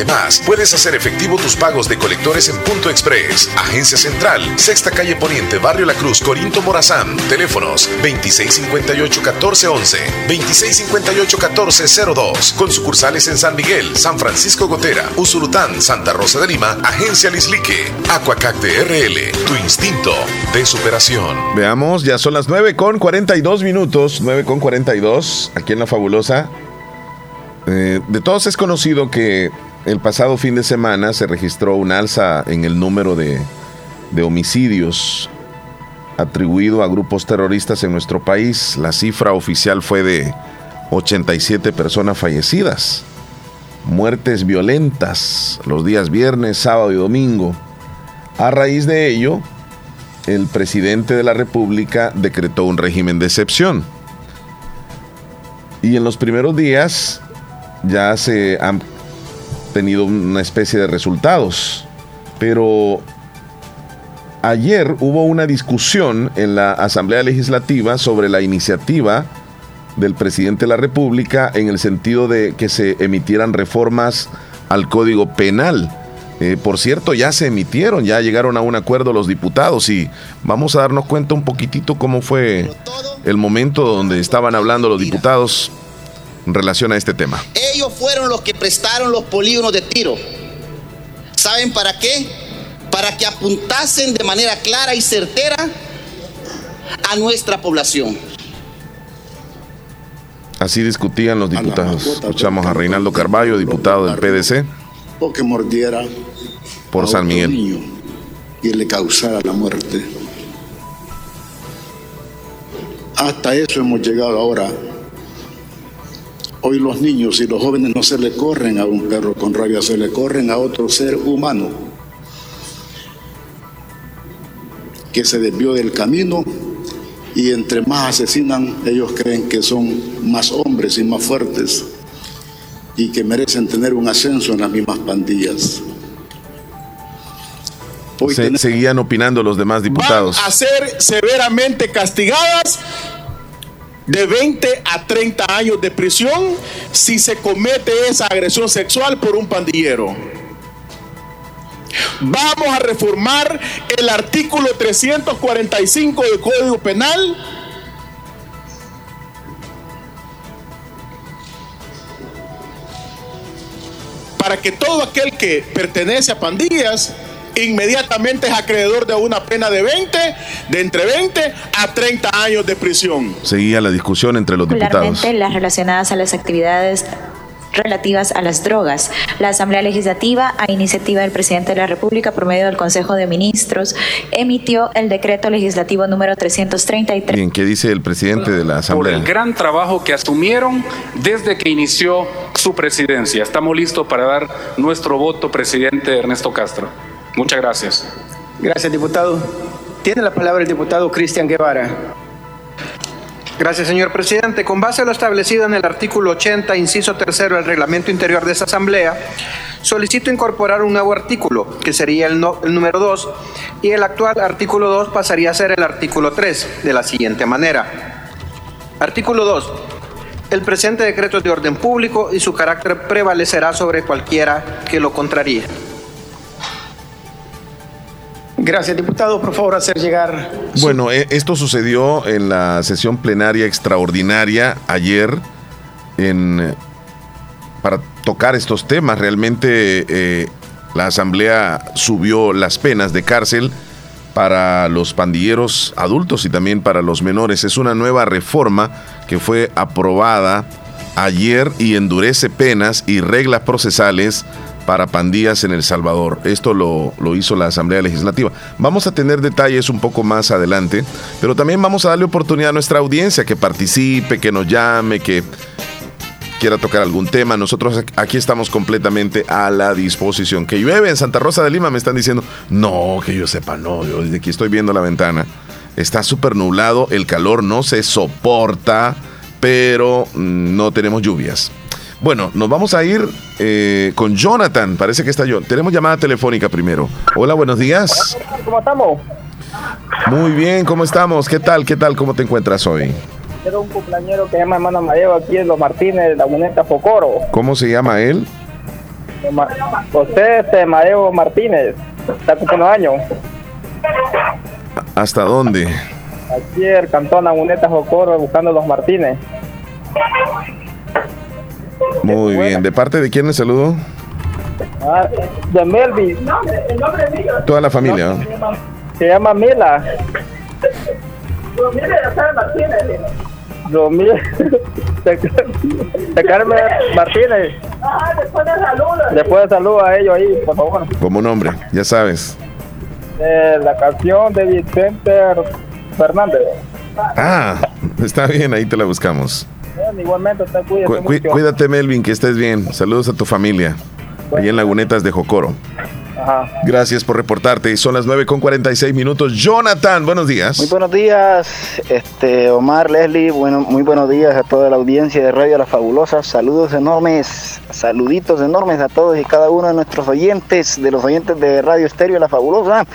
puedes hacer efectivo tus pagos de colectores en Punto Express, Agencia Central, Sexta Calle Poniente, Barrio La Cruz, Corinto Morazán. Teléfonos 2658-1411, 2658-1402. Con sucursales en San Miguel, San Francisco Gotera, Usurután, Santa Rosa de Lima, Agencia Lislique, Aquacac RL, tu instinto de superación. Veamos, ya son las 9 con 42 minutos, 9 con 42, aquí en La Fabulosa. Eh, de todos es conocido que el pasado fin de semana se registró un alza en el número de, de homicidios atribuido a grupos terroristas en nuestro país. La cifra oficial fue de 87 personas fallecidas. Muertes violentas los días viernes, sábado y domingo. A raíz de ello, el presidente de la República decretó un régimen de excepción. Y en los primeros días ya se han tenido una especie de resultados. Pero ayer hubo una discusión en la Asamblea Legislativa sobre la iniciativa del presidente de la República en el sentido de que se emitieran reformas al Código Penal. Eh, por cierto, ya se emitieron, ya llegaron a un acuerdo los diputados y vamos a darnos cuenta un poquitito cómo fue el momento donde estaban hablando los diputados en relación a este tema. Ellos fueron los que prestaron los polígonos de tiro. ¿Saben para qué? Para que apuntasen de manera clara y certera a nuestra población. Así discutían los diputados. Escuchamos a Reinaldo Carballo, diputado del PDC. O que mordiera por San Miguel. y le causara la muerte. Hasta eso hemos llegado ahora Hoy los niños y los jóvenes no se le corren a un perro con rabia, se le corren a otro ser humano que se desvió del camino y entre más asesinan, ellos creen que son más hombres y más fuertes y que merecen tener un ascenso en las mismas pandillas. seguían opinando los demás diputados. Van a ser severamente castigadas de 20 a 30 años de prisión si se comete esa agresión sexual por un pandillero. Vamos a reformar el artículo 345 del Código Penal para que todo aquel que pertenece a pandillas inmediatamente es acreedor de una pena de 20, de entre 20 a 30 años de prisión. Seguía la discusión entre los diputados. las relacionadas a las actividades relativas a las drogas. La Asamblea Legislativa, a iniciativa del presidente de la República, por medio del Consejo de Ministros, emitió el decreto legislativo número 333. Bien, ¿qué dice el presidente de la Asamblea? Por el gran trabajo que asumieron desde que inició su presidencia. Estamos listos para dar nuestro voto, presidente Ernesto Castro. Muchas gracias. Gracias, diputado. Tiene la palabra el diputado Cristian Guevara. Gracias, señor presidente. Con base a lo establecido en el artículo 80, inciso tercero del reglamento interior de esta Asamblea, solicito incorporar un nuevo artículo, que sería el, número 2, y el actual artículo 2 pasaría a ser el artículo 3, de la siguiente manera. Artículo 2. El presente decreto es de orden público y su carácter prevalecerá sobre cualquiera que lo contraríe. Gracias, diputado. Por favor, hacer llegar. Bueno, eh, esto sucedió en la sesión plenaria extraordinaria ayer en, para tocar estos temas. Realmente eh, la Asamblea subió las penas de cárcel para los pandilleros adultos y también para los menores. Es una nueva reforma que fue aprobada ayer y endurece penas y reglas procesales para pandillas en El Salvador. Esto lo, hizo la Asamblea Legislativa. Vamos a tener detalles un poco más adelante, pero también vamos a darle oportunidad a nuestra audiencia que participe, que nos llame, que, quiera tocar algún tema, nosotros aquí estamos completamente a la disposición. Que llueve en Santa Rosa de Lima, me están diciendo, no, que yo sepa, no, yo desde aquí estoy viendo la ventana. Está súper nublado, el calor no se soporta, pero mm, no tenemos lluvias. Bueno, nos vamos a ir eh, con Jonathan. Parece que está yo. Tenemos llamada telefónica primero. Hola, buenos días. ¿Cómo estamos? Muy bien, ¿cómo estamos? ¿Qué tal? ¿Qué tal? ¿Cómo te encuentras hoy? Tengo un cumpleañero que llama hermano Amadeo aquí en Los Martínez, de la Moneta Focoro. ¿Cómo se llama él? José este, Amadeo Martínez. Está cumpliendo años. ¿Hasta dónde? Aquí el cantón Aguneta Jocoro buscando los Martínez. Muy bien. ¿De parte de quién le saludo? Ah, de Melvin. Toda la familia. Se llama Mila. Romil de Carmen Martínez. después de salud. Después de salud a ellos ahí, por favor. Como nombre, ya sabes. la canción de Vicente Fernández. Ah, está bien, ahí te la buscamos. Igualmente, cuídate, cuídate, Melvin, que estés bien. Saludos a tu familia. Ahí en Lagunetas de Jocoro. Gracias por reportarte. Son las 9 con 46 minutos. Jonathan, buenos días. Muy buenos días, este Omar, Leslie. Bueno, muy buenos días a toda la audiencia de Radio La Fabulosa. Saludos enormes, saluditos enormes a todos y cada uno de nuestros oyentes, de los oyentes de Radio Estéreo La Fabulosa.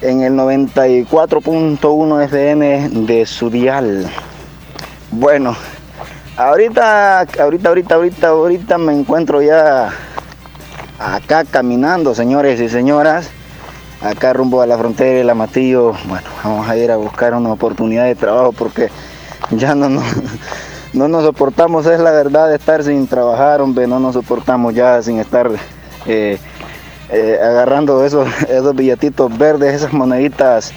En el 94.1 FM de su dial. Bueno, ahorita, ahorita, ahorita, ahorita, ahorita me encuentro ya acá caminando, señores y señoras, acá rumbo a la frontera de la Matillo. Bueno, vamos a ir a buscar una oportunidad de trabajo porque ya no nos, no nos soportamos, es la verdad, estar sin trabajar, hombre, no nos soportamos ya sin estar eh, eh, agarrando esos, esos billetitos verdes, esas moneditas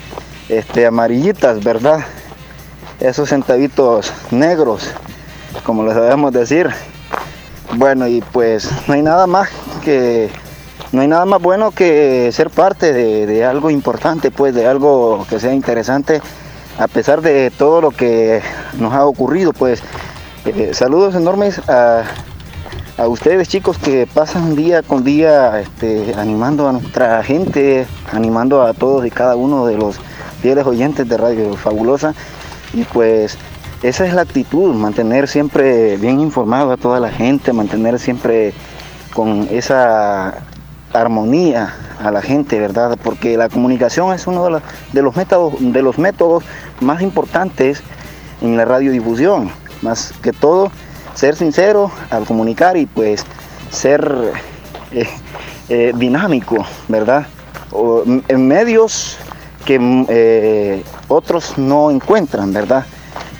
este, amarillitas, ¿verdad? Esos centavitos negros, como les sabemos decir. Bueno, y pues no hay nada más que no hay nada más bueno que ser parte de, algo importante, pues de algo que sea interesante, a pesar de todo lo que nos ha ocurrido, pues eh, saludos enormes a, ustedes chicos que pasan día con día este, animando a nuestra gente, animando a todos y cada uno de los fieles oyentes de Radio Fabulosa y pues esa es la actitud, mantener siempre bien informado a toda la gente, mantener siempre con esa armonía a la gente, ¿verdad? Porque la comunicación es uno de los, métodos, de los métodos más importantes en la radiodifusión. Más que todo, ser sincero al comunicar y pues ser eh, eh, dinámico, ¿verdad? en medios que eh, otros no encuentran, ¿verdad?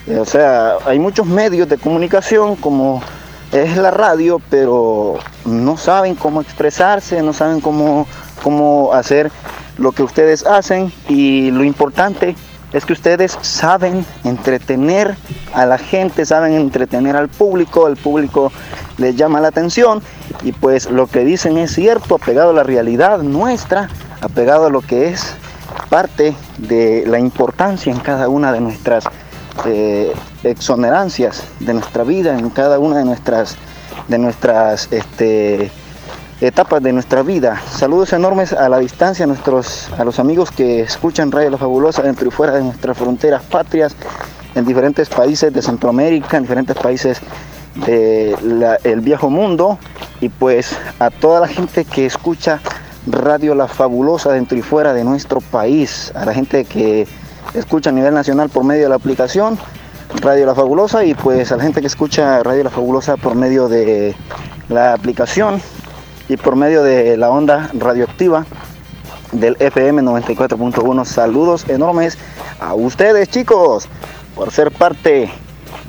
Eh, o sea, hay muchos medios de comunicación como es la radio, pero no saben cómo expresarse, no saben cómo, cómo hacer lo que ustedes hacen y lo importante es que ustedes saben entretener a la gente, saben entretener al público, el público les llama la atención y pues lo que dicen es cierto, apegado a la realidad nuestra, apegado a lo que es parte de la importancia en cada una de nuestras eh, exonerancias de nuestra vida, en cada una de nuestras, de nuestras este, etapas de nuestra vida. Saludos enormes a la distancia a, nuestros, a los amigos que escuchan Radio La Fabulosa dentro y fuera de nuestras fronteras patrias, en diferentes países de Centroamérica, en diferentes países del viejo mundo, y pues a toda la gente que escucha Radio La Fabulosa dentro y fuera de nuestro país, a la gente que escucha a nivel nacional por medio de la aplicación Radio La Fabulosa y pues a la gente que escucha Radio La Fabulosa por medio de la aplicación y por medio de la onda radioactiva del FM 94.1. Saludos enormes a ustedes chicos por ser parte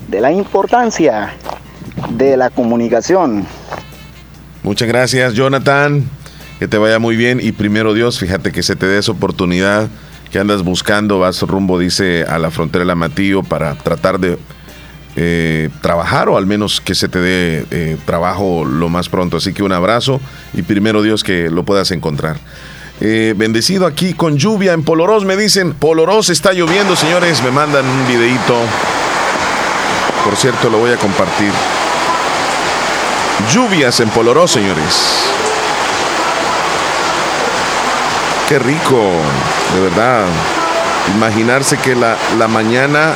de la importancia de la comunicación. Muchas gracias Jonathan, que te vaya muy bien y primero Dios, fíjate que se te dé esa oportunidad que andas buscando, vas rumbo, dice, a la frontera de la para tratar de eh, trabajar o al menos que se te dé eh, trabajo lo más pronto. Así que un abrazo y primero Dios que lo puedas encontrar. Eh, bendecido aquí con lluvia en Polorós, me dicen, Polorós está lloviendo, señores, me mandan un videito. Por cierto, lo voy a compartir. lluvias en Poloró, señores. Qué rico, de verdad. Imaginarse que la, la mañana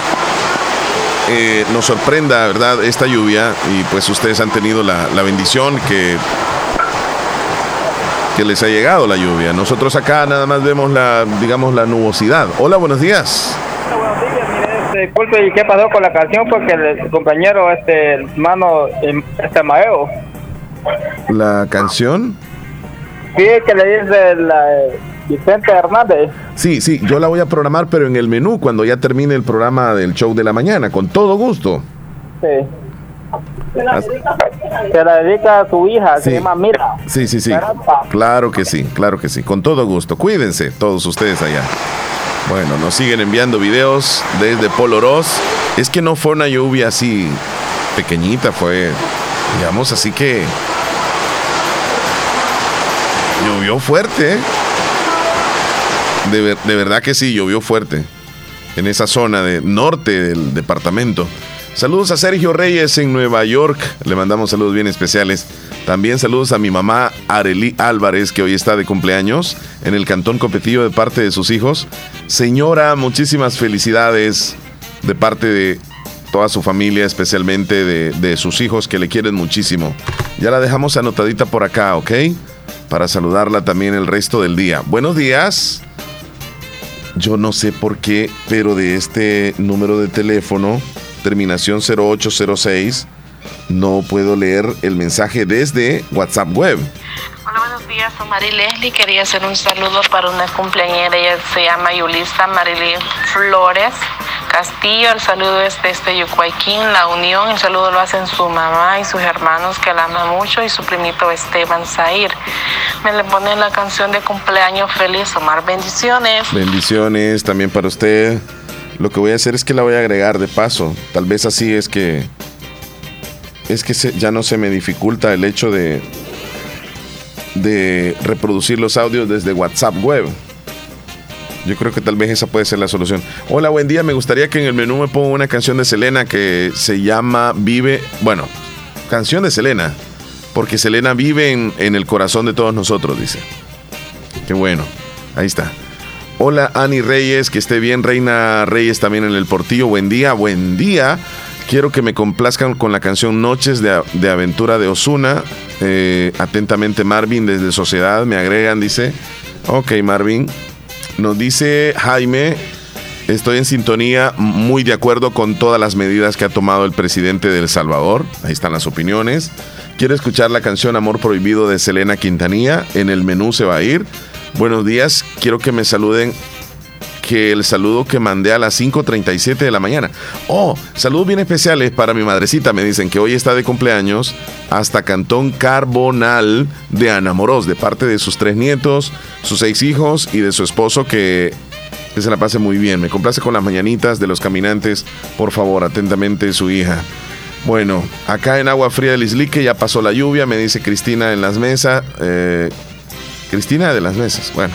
eh, nos sorprenda, ¿verdad? Esta lluvia y pues ustedes han tenido la, la bendición que que les ha llegado la lluvia. Nosotros acá nada más vemos la, digamos, la nubosidad. Hola, buenos días. buenos días, mire, este, disculpe, ¿y qué pasó con la canción? Porque el compañero, este, hermano, este Maeo. ¿La canción? Sí, que le dice la, Vicente Hernández. Sí, sí, yo la voy a programar, pero en el menú, cuando ya termine el programa del show de la mañana, con todo gusto. Sí. Se la, dedica, a su hija, se llama Mira. Sí, sí, sí. Claro que sí, claro que sí. Con todo gusto. Cuídense todos ustedes allá. Bueno, nos siguen enviando videos desde Poloros. Es que no fue una lluvia así pequeñita, fue, digamos, así que llovió fuerte. ¿eh? De, de verdad que sí, llovió fuerte en esa zona de norte del departamento. Saludos a Sergio Reyes en Nueva York. Le mandamos saludos bien especiales. También saludos a mi mamá Arely Álvarez, que hoy está de cumpleaños en el Cantón Copetillo de parte de sus hijos. Señora, muchísimas felicidades de parte de toda su familia, especialmente de, de sus hijos que le quieren muchísimo. Ya la dejamos anotadita por acá, ¿ok? Para saludarla también el resto del día. Buenos días. Yo no sé por qué, pero de este número de teléfono terminación 0806, no puedo leer el mensaje desde WhatsApp web. Hola, buenos días, soy Mari Leslie. Quería hacer un saludo para una cumpleañera. Ella se llama Yulista Marilyn Flores Castillo. El saludo es desde Yucuayquín, La Unión. El saludo lo hacen su mamá y sus hermanos que la aman mucho y su primito Esteban Zair. Me le ponen la canción de cumpleaños feliz. Omar, bendiciones. Bendiciones también para usted. Lo que voy a hacer es que la voy a agregar de paso. Tal vez así es que es que ya no se me dificulta el hecho de reproducir los audios desde WhatsApp web. Yo creo que tal vez esa puede ser la solución. Hola, buen día. Me gustaría que en el menú me ponga una canción de Selena que se llama Vive. Bueno, canción de Selena. Porque Selena vive en, el corazón de todos nosotros, dice. Qué bueno. Ahí está. Hola Ani Reyes, que esté bien. Reina Reyes también en el portillo. Buen día, buen día. Quiero que me complazcan con la canción Noches de, Aventura de Osuna. Eh, atentamente Marvin desde Sociedad. Me agregan, dice. Ok, Marvin. Nos dice Jaime. Estoy en sintonía, muy de acuerdo con todas las medidas que ha tomado el presidente de El Salvador. Ahí están las opiniones. Quiero escuchar la canción Amor Prohibido de Selena Quintanilla. En el menú se va a ir. Buenos días, quiero que me saluden que el saludo que mandé a las 5.37 de la mañana. Oh, saludos bien especiales para mi madrecita. Me dicen que hoy está de cumpleaños hasta Cantón Carbonal de Anamorós, de parte de sus tres nietos, sus seis hijos y de su esposo que, que se la pase muy bien. Me complace con las mañanitas de los caminantes. Por favor, atentamente su hija. Bueno, acá en Agua Fría del Islique ya pasó la lluvia, me dice Cristina en las mesas. Eh, Cristina de las Mesas. Bueno,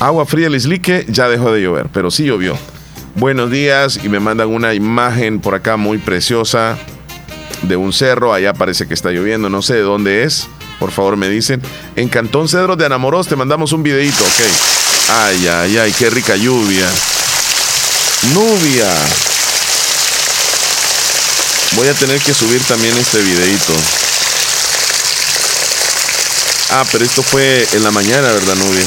agua fría el islique, ya dejó de llover, pero sí llovió. Buenos días y me mandan una imagen por acá muy preciosa de un cerro. Allá parece que está lloviendo, no sé de dónde es. Por favor, me dicen. En Cantón Cedros de Anamoros te mandamos un videito, ok. Ay, ay, ay, qué rica lluvia. Nubia. Voy a tener que subir también este videito. Ah, pero esto fue en la mañana, ¿verdad, Nubia?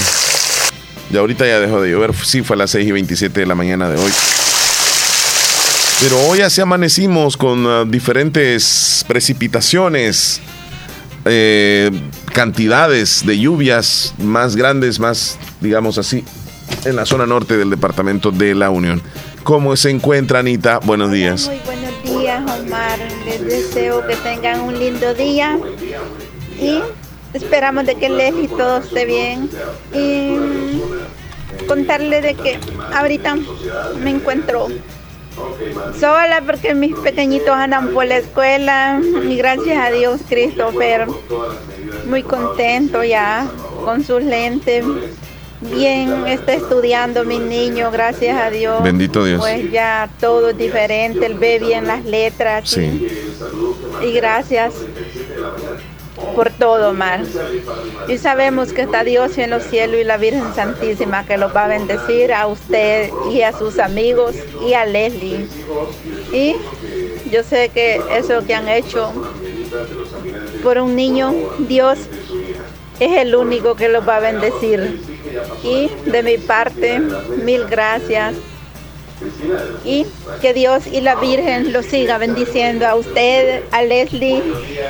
Y ahorita ya dejó de llover. Sí, fue a las 6 y 27 de la mañana de hoy. Pero hoy así amanecimos con ah, diferentes precipitaciones, eh, cantidades de lluvias más grandes, más, digamos así, en la zona norte del departamento de La Unión. ¿Cómo se encuentra Anita? Buenos días. Muy buenos días, Omar. Les deseo que tengan un lindo día y esperamos de que Leslie todo esté bien y contarle de que ahorita me encuentro sola porque mis pequeñitos andan por la escuela. Y gracias a Dios Christopher muy contento ya con sus lentes. Bien está estudiando mi niño gracias a Dios. Bendito Dios. Pues ya todo es diferente él ve bien las letras. Sí. y gracias por todo, Omar. Y sabemos que está Dios en los cielos y la Virgen Santísima que los va a bendecir a usted y a sus amigos y a Leslie. Y yo sé que eso que han hecho por un niño, Dios es el único que los va a bendecir. Y de mi parte, mil gracias. Y que Dios y la Virgen lo siga bendiciendo a usted, a Leslie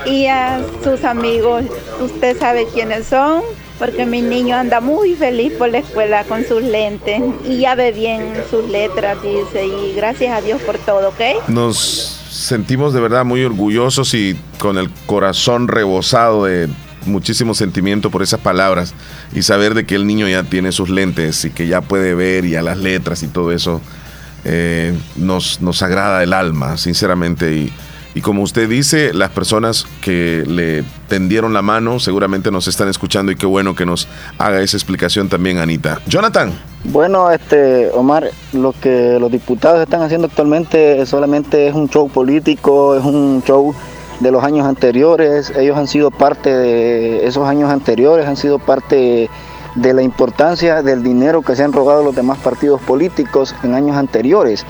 y a sus amigos. Usted sabe quiénes son, porque mi niño anda muy feliz por la escuela con sus lentes y ya ve bien sus letras, dice. Y gracias a Dios por todo, ¿ok? Nos sentimos de verdad muy orgullosos y con el corazón rebosado de muchísimo sentimiento por esas palabras y saber de que el niño ya tiene sus lentes y que ya puede ver y a las letras y todo eso eh, nos, nos agrada el alma, sinceramente. Y, y como usted dice, las personas que le tendieron la mano seguramente nos están escuchando y qué bueno que nos haga esa explicación también, Anita. Jonathan. Bueno, este Omar, lo que los diputados están haciendo actualmente solamente es un show político, es un show de los años anteriores, ellos han sido parte de esos años anteriores, han sido parte de la importancia del dinero que se han robado los demás partidos políticos en años anteriores.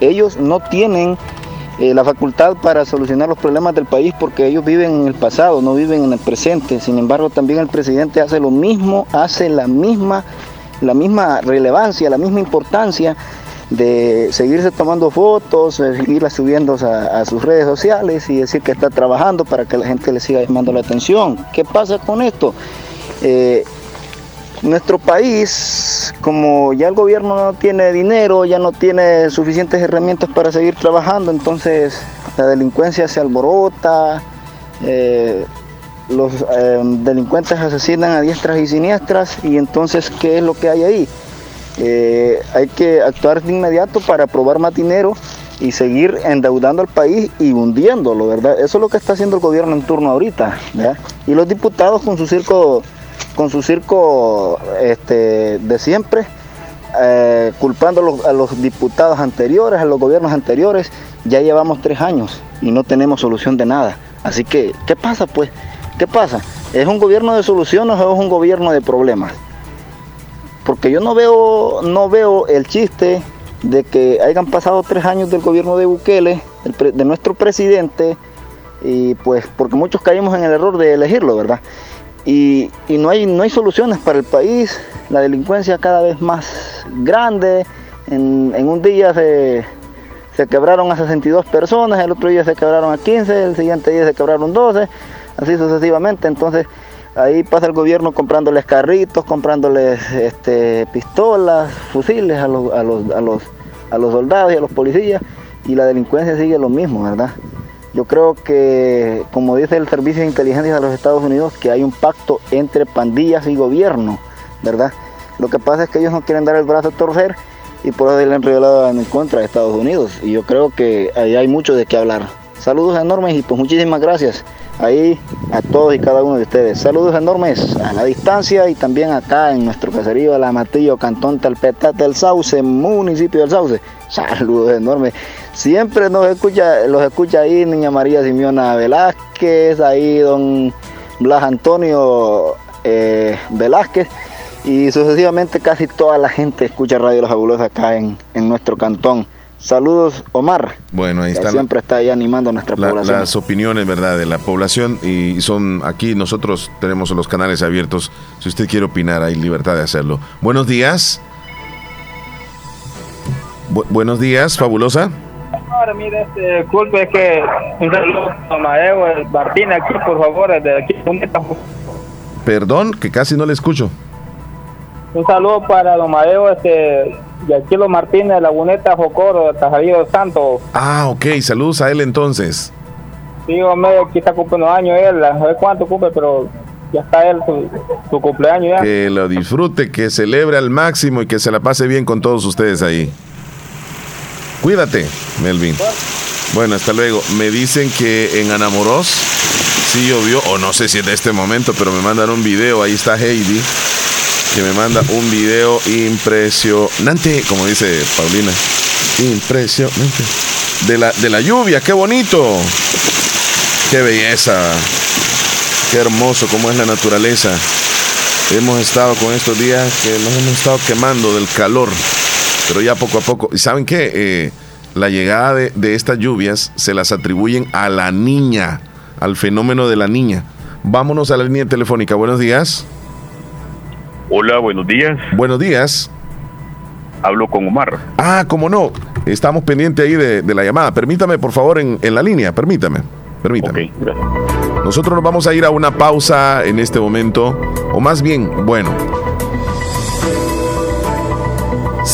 Ellos no tienen eh, la facultad para solucionar los problemas del país porque ellos viven en el pasado, no viven en el presente. Sin embargo, también el presidente hace lo mismo, hace la misma, la misma relevancia, la misma importancia de seguirse tomando fotos, seguirlas subiendo a, sus redes sociales y decir que está trabajando para que la gente le siga llamando la atención. ¿Qué pasa con esto? Eh, nuestro país, como ya el gobierno no tiene dinero, ya no tiene suficientes herramientas para seguir trabajando, entonces la delincuencia se alborota, eh, los eh, delincuentes asesinan a diestras y siniestras y entonces ¿qué es lo que hay ahí? Eh, hay que actuar de inmediato para probar más dinero y seguir endeudando al país y hundiéndolo, ¿verdad? Eso es lo que está haciendo el gobierno en turno ahorita, ¿verdad? Y los diputados con su circo, con su circo este, de siempre, eh, culpando a los, diputados anteriores, a los gobiernos anteriores, ya llevamos tres años y no tenemos solución de nada. Así que, ¿qué pasa pues? ¿Qué pasa? ¿Es un gobierno de soluciones o es un gobierno de problemas? porque yo no veo, no veo el chiste de que hayan pasado tres años del gobierno de Bukele, de nuestro presidente, y pues porque muchos caímos en el error de elegirlo, ¿verdad? Y, no, hay, no hay soluciones para el país, la delincuencia cada vez más grande, en, un día se, se quebraron a 62 personas, el otro día se quebraron a 15, el siguiente día se quebraron 12, así sucesivamente, entonces Ahí pasa el gobierno comprándoles carritos, comprándoles este, pistolas, fusiles a los, a, los, a, los, a los soldados y a los policías y la delincuencia sigue lo mismo, ¿verdad? Yo creo que, como dice el Servicio de Inteligencia de los Estados Unidos, que hay un pacto entre pandillas y gobierno, ¿verdad? Lo que pasa es que ellos no quieren dar el brazo a torcer y por eso le han revelado en contra de Estados Unidos. Y yo creo que ahí hay mucho de qué hablar. Saludos enormes y pues muchísimas gracias ahí a todos y cada uno de ustedes. Saludos enormes a la distancia y también acá en nuestro caserío La Matillo, Cantón Talpetate del Sauce, municipio del Sauce. Saludos enormes. Siempre nos escucha, los escucha ahí Niña María Simeona Velázquez, ahí don Blas Antonio eh, Velázquez y sucesivamente casi toda la gente escucha Radio La Fabulosa acá en, en nuestro cantón. Saludos, Omar. Bueno, ahí está. Siempre está ahí animando a nuestra población. Las opiniones, ¿verdad?, de la población. Y son aquí, nosotros tenemos los canales abiertos. Si usted quiere opinar, hay libertad de hacerlo. Buenos días. buenos días, fabulosa. Ahora, mire, este, disculpe, es que un saludo a Maeo Martín aquí, por favor, desde aquí. Perdón, que casi no le escucho. Un saludo para don Maeo, este, Aquilo Martínez, Laguneta, Jocoro, Tajarillo Santo. Ah, ok, saludos a él entonces. Sí, hombre, aquí está cumpliendo años él, a ver cuánto cumple, pero ya está él, su, cumpleaños ya. Que lo disfrute, que celebre al máximo y que se la pase bien con todos ustedes ahí. Cuídate, Melvin. Bueno, hasta luego. Me dicen que en Anamoros sí llovió, o no sé si es de este momento, pero me mandan un video, ahí está Heidi que me manda un video impresionante, como dice Paulina. Impresionante. De la, de la lluvia, qué bonito. Qué belleza. Qué hermoso como es la naturaleza. Hemos estado con estos días que nos hemos estado quemando del calor, pero ya poco a poco. ¿Y saben qué? Eh, la llegada de, de estas lluvias se las atribuyen a la niña, al fenómeno de la niña. Vámonos a la línea telefónica. Buenos días. Hola, buenos días. Buenos días. Hablo con Omar. Ah, cómo no. Estamos pendientes ahí de, de la llamada. Permítame, por favor, en, en la línea. Permítame. Permítame. Nosotros nos vamos a ir a una pausa en este momento. O más bien, bueno,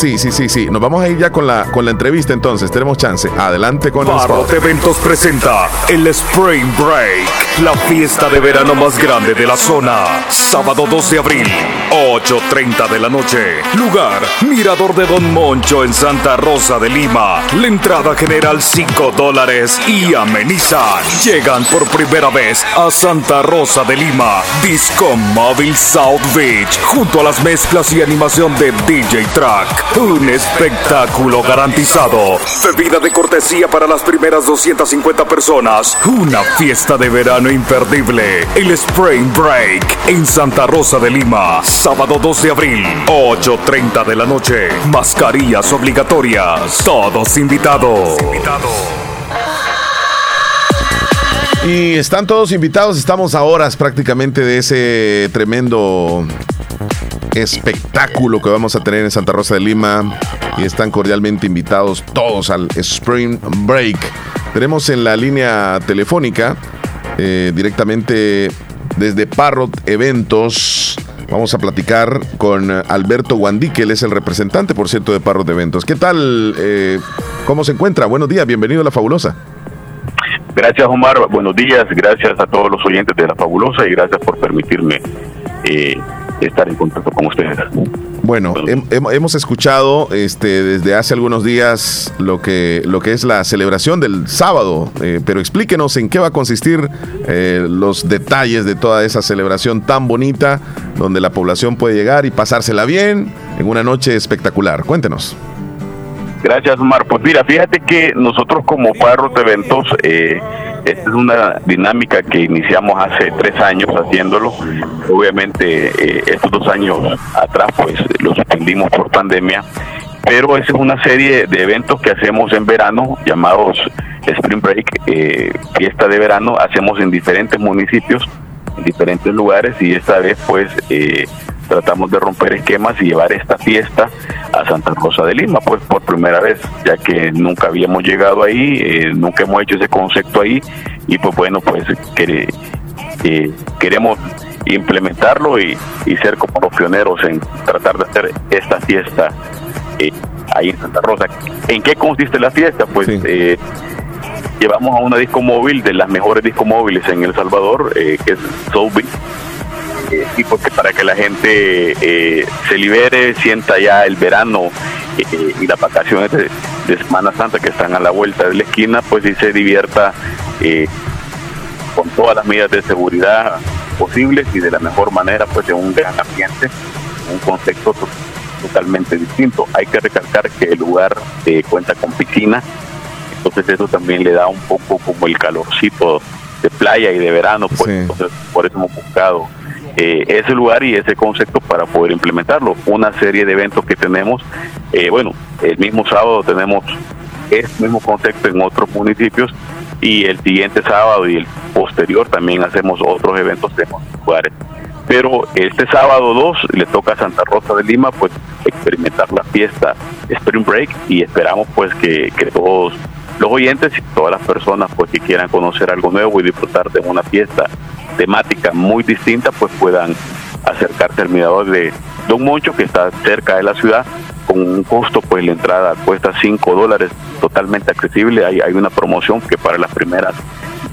Sí, sí, sí, sí. Nos vamos a ir ya con la, con la entrevista entonces. Tenemos chance. Adelante con spot. Eventos presenta el Spring Break, la fiesta de verano más grande de la zona. Sábado 2 de abril, 8.30 de la noche. Lugar, Mirador de Don Moncho en Santa Rosa de Lima. La entrada general 5 dólares y amenizan. Llegan por primera vez a Santa Rosa de Lima. Disco Móvil South Beach, junto a las mezclas y animación de DJ Track. Un espectáculo garantizado. Bebida de cortesía para las primeras 250 personas. Una fiesta de verano imperdible. El Spring Break en Santa Rosa de Lima. Sábado 2 de abril, 8.30 de la noche. Mascarillas obligatorias. Todos invitados. Y están todos invitados. Estamos a horas prácticamente de ese tremendo espectáculo que vamos a tener en Santa Rosa de Lima. Y están cordialmente invitados todos al Spring Break. Tenemos en la línea telefónica eh, directamente desde Parrot Eventos. Vamos a platicar con Alberto Guandique, él es el representante, por cierto, de Parrot Eventos. ¿Qué tal? Eh, ¿Cómo se encuentra? Buenos días, bienvenido a La Fabulosa. Gracias, Omar. Buenos días. Gracias a todos los oyentes de La Fabulosa y gracias por permitirme eh, estar en contacto con ustedes. Bueno, hem- hem- hemos escuchado este, desde hace algunos días lo que, lo que es la celebración del sábado, eh, pero explíquenos en qué va a consistir eh, los detalles de toda esa celebración tan bonita, donde la población puede llegar y pasársela bien en una noche espectacular. Cuéntenos. Gracias, Omar. Pues mira, fíjate que nosotros como Parrot Eventos, eh, esta es una dinámica que iniciamos hace tres años haciéndolo. Obviamente, eh, estos dos años atrás, pues lo suspendimos por pandemia. Pero esa es una serie de eventos que hacemos en verano, llamados Spring Break, eh, fiesta de verano. Hacemos en diferentes municipios, en diferentes lugares, y esta vez, pues, eh, tratamos de romper esquemas y llevar esta fiesta a Santa Rosa de Lima, pues por primera vez, ya que nunca habíamos llegado ahí, eh, nunca hemos hecho ese concepto ahí y pues bueno, pues eh, queremos implementarlo y, y ser como los pioneros en tratar de hacer esta fiesta eh, ahí en Santa Rosa. ¿En qué consiste la fiesta? Pues eh, llevamos a una disco móvil de las mejores disco móviles en El Salvador, eh, que es Soul Beat. Eh, y porque para que la gente eh, se libere, sienta ya el verano eh, y las vacaciones de, de Semana Santa que están a la vuelta de la esquina, pues y se divierta eh, con todas las medidas de seguridad posibles y de la mejor manera, pues en un gran ambiente, un contexto to- totalmente distinto. Hay que recalcar que el lugar eh, cuenta con piscina, entonces eso también le da un poco como el calorcito de playa y de verano, pues entonces por eso hemos buscado eh, ese lugar y ese concepto para poder implementarlo. Una serie de eventos que tenemos, eh, bueno, el mismo sábado tenemos este mismo concepto en otros municipios y el siguiente sábado y el posterior también hacemos otros eventos en otros lugares. Pero este sábado 2 le toca a Santa Rosa de Lima pues experimentar la fiesta Spring Break y esperamos pues que, que todos los oyentes y todas las personas pues que quieran conocer algo nuevo y disfrutar de una fiesta temática muy distinta pues puedan acercarse al mirador de Don Moncho que está cerca de la ciudad con un costo pues la entrada cuesta 5 dólares totalmente accesible. Hay, hay una promoción que para las primeras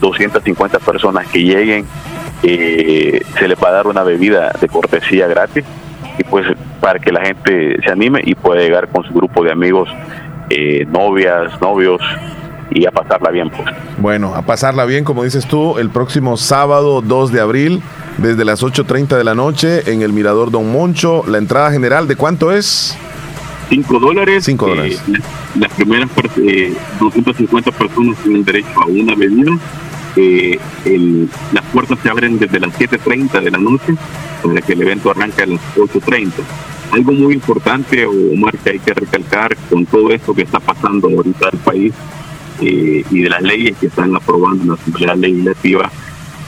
250 personas que lleguen eh, se les va a dar una bebida de cortesía gratis y pues para que la gente se anime y pueda llegar con su grupo de amigos eh, novias novios y a pasarla bien pues Bueno, a pasarla bien, como dices tú, el próximo sábado 2 de abril, desde las 8.30 de la noche, en el Mirador Don Moncho. La entrada general, ¿de cuánto es? 5 dólares. 5 dólares. Eh, las primeras eh, 250 personas tienen derecho a una bebida eh, las puertas se abren desde las 7.30 de la noche, para que el evento arranque a las 8.30. Algo muy importante, Omar, que hay que recalcar con todo esto que está pasando ahorita en el país eh, y de las leyes que están aprobando en la Asamblea Legislativa,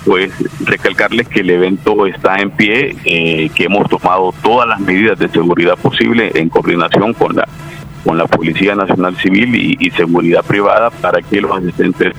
pues recalcarles que el evento está en pie, eh, que hemos tomado todas las medidas de seguridad posible en coordinación con la con la Policía Nacional Civil y seguridad privada para que los asistentes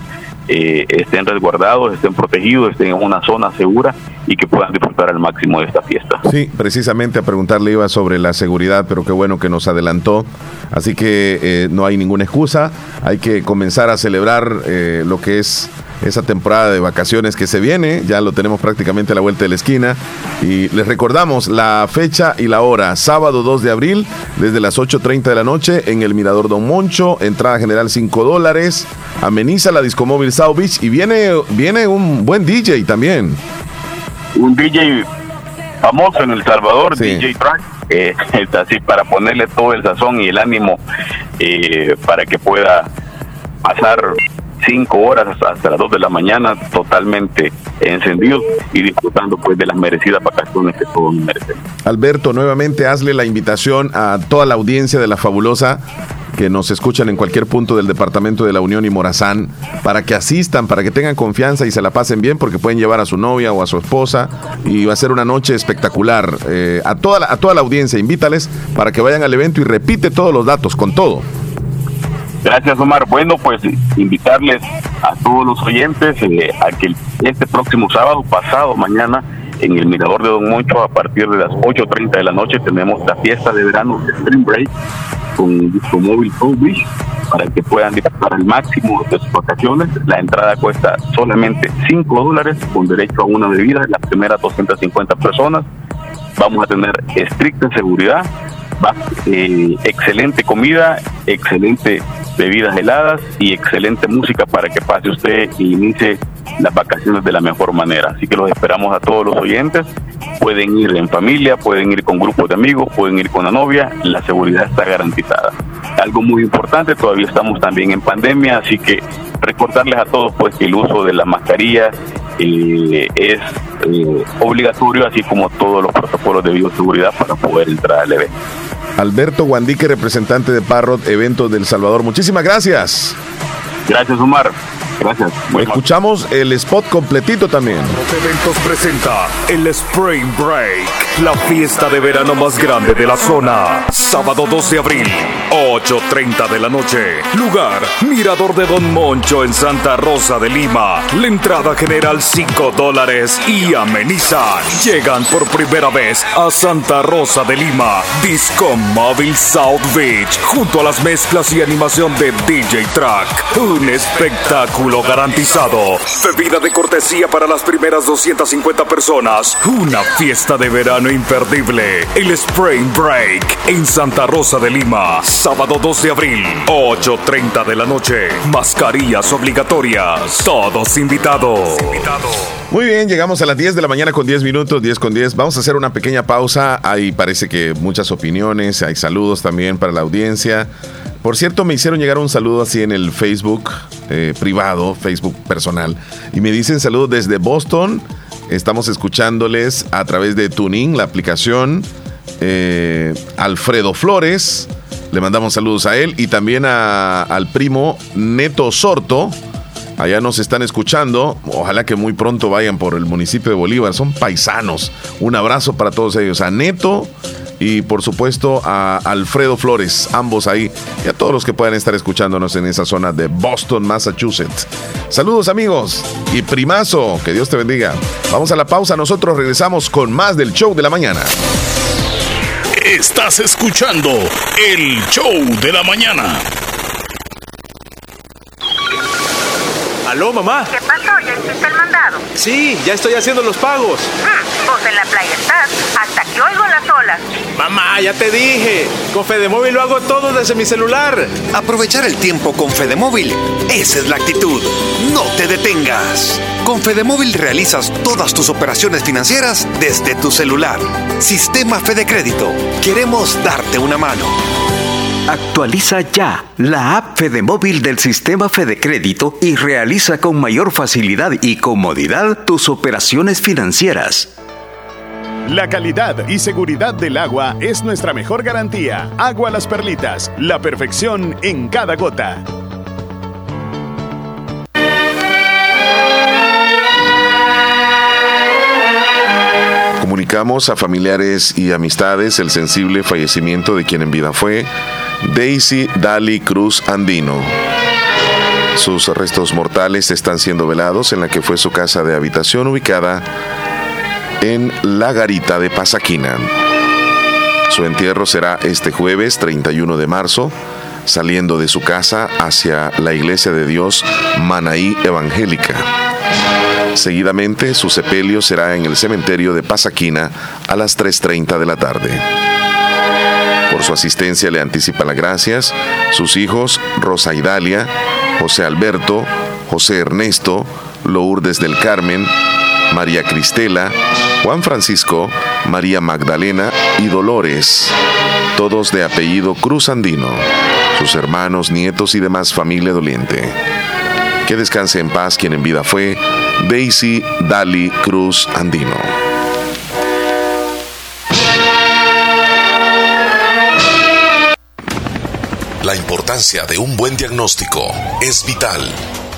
eh, estén resguardados, estén protegidos, estén en una zona segura y que puedan disfrutar al máximo de esta fiesta. Sí, precisamente a preguntarle iba sobre la seguridad, pero qué bueno que nos adelantó. Así que eh, no hay ninguna excusa, hay que comenzar a celebrar eh, lo que es esa temporada de vacaciones que se viene, ya lo tenemos prácticamente a la vuelta de la esquina. Y les recordamos la fecha y la hora, sábado 2 de abril, desde las 8.30 de la noche en el Mirador Don Moncho, entrada general 5 dólares, ameniza la Discomóvil South Beach y viene, viene un buen DJ también. Un DJ famoso en El Salvador, DJ Track. Eh, así para ponerle todo el sazón y el ánimo eh, para que pueda pasar cinco horas hasta las dos de la mañana totalmente encendido y disfrutando pues de las merecidas vacaciones que todos merecen. Alberto, nuevamente hazle la invitación a toda la audiencia de la fabulosa que nos escuchan en cualquier punto del departamento de la Unión y Morazán para que asistan, para que tengan confianza y se la pasen bien porque pueden llevar a su novia o a su esposa y va a ser una noche espectacular. Eh, a, toda a toda la audiencia, invítales para que vayan al evento y repite todos los datos con todo. Gracias, Omar. Bueno, pues invitarles a todos los oyentes eh, a que este próximo sábado, pasado mañana, en el Mirador de Don Moncho, a partir de las 8.30 de la noche, tenemos la fiesta de verano de Spring Break con Disco Móvil Beach para que puedan disfrutar al máximo de sus vacaciones. La entrada cuesta solamente 5 dólares con derecho a una bebida, las primeras 250 personas. Vamos a tener estricta seguridad, eh, excelente comida, excelente bebidas heladas y excelente música para que pase usted y inicie las vacaciones de la mejor manera. Así que los esperamos a todos los oyentes. Pueden ir en familia, pueden ir con grupos de amigos, pueden ir con la novia. La seguridad está garantizada. Algo muy importante, todavía estamos también en pandemia, así que recordarles a todos pues que el uso de la mascarilla eh, es eh, obligatorio, así como todos los protocolos de bioseguridad para poder entrar al evento. Alberto Guandique, representante de Parrot Eventos del Salvador. Muchísimas gracias. Gracias, Omar. Gracias. Escuchamos el spot completito también. Eventos presenta el Spring Break, la fiesta de verano más grande de la zona. Sábado 2 de abril, 8.30 de la noche. Lugar, Mirador de Don Moncho en Santa Rosa de Lima. La entrada general 5 dólares y amenizan. Llegan por primera vez a Santa Rosa de Lima. Disco Móvil South Beach, junto a las mezclas y animación de DJ Track. Un espectáculo garantizado. Bebida de cortesía para las primeras 250 personas. Una fiesta de verano imperdible. El Spring Break en Santa Rosa de Lima. Sábado 2 de abril, 8.30 de la noche. Mascarillas obligatorias. Todos invitados. Muy bien, llegamos a las 10 de la mañana con 10 minutos, 10 con 10. Vamos a hacer una pequeña pausa. Ahí parece que muchas opiniones, hay saludos también para la audiencia. Por cierto, me hicieron llegar un saludo así en el Facebook eh, privado, Facebook personal, y me dicen saludos desde Boston. Estamos escuchándoles a través de Tuning, la aplicación. Eh, Alfredo Flores, le mandamos saludos a él y también al primo Neto Sorto. Allá nos están escuchando. Ojalá que muy pronto vayan por el municipio de Bolívar. Son paisanos. Un abrazo para todos ellos. A Neto, y por supuesto a Alfredo Flores, ambos ahí, y a todos los que puedan estar escuchándonos en esa zona de Boston, Massachusetts. Saludos amigos y primazo, que Dios te bendiga. Vamos a la pausa, nosotros regresamos con más del show de la mañana. Estás escuchando el show de la mañana. ¿Aló, mamá? ¿Qué el mandado? Sí, ya estoy haciendo los pagos. Mm, vos en la playa estás hasta que oigo las olas. Mamá, ya te dije. Con Fedemóvil lo hago todo desde mi celular. Aprovechar el tiempo con Fedemóvil. Esa es la actitud. No te detengas. Con Fedemóvil realizas todas tus operaciones financieras desde tu celular. Sistema Fede Crédito. Queremos darte una mano. Actualiza ya la app Fedemóvil del sistema Fedecrédito y realiza con mayor facilidad y comodidad tus operaciones financieras. La calidad y seguridad del agua es nuestra mejor garantía. Agua Las Perlitas, la perfección en cada gota. Comunicamos a familiares y amistades el sensible fallecimiento de quien en vida fue Daisy Dali Cruz Andino. Sus restos mortales están siendo velados en la que fue su casa de habitación ubicada en La Garita de Pasaquina. Su entierro será este jueves 31 de marzo, saliendo de su casa hacia la Iglesia de Dios Manaí Evangélica. Seguidamente, su sepelio será en el cementerio de Pasaquina a las 3.30 de la tarde. Por su asistencia le anticipan las gracias sus hijos Rosa Idalia, José Alberto, José Ernesto, Lourdes del Carmen, María Cristela, Juan Francisco, María Magdalena y Dolores, todos de apellido Cruz Andino, sus hermanos, nietos y demás familia doliente. Que descanse en paz quien en vida fue Daisy Dali Cruz Andino. La importancia de un buen diagnóstico es vital.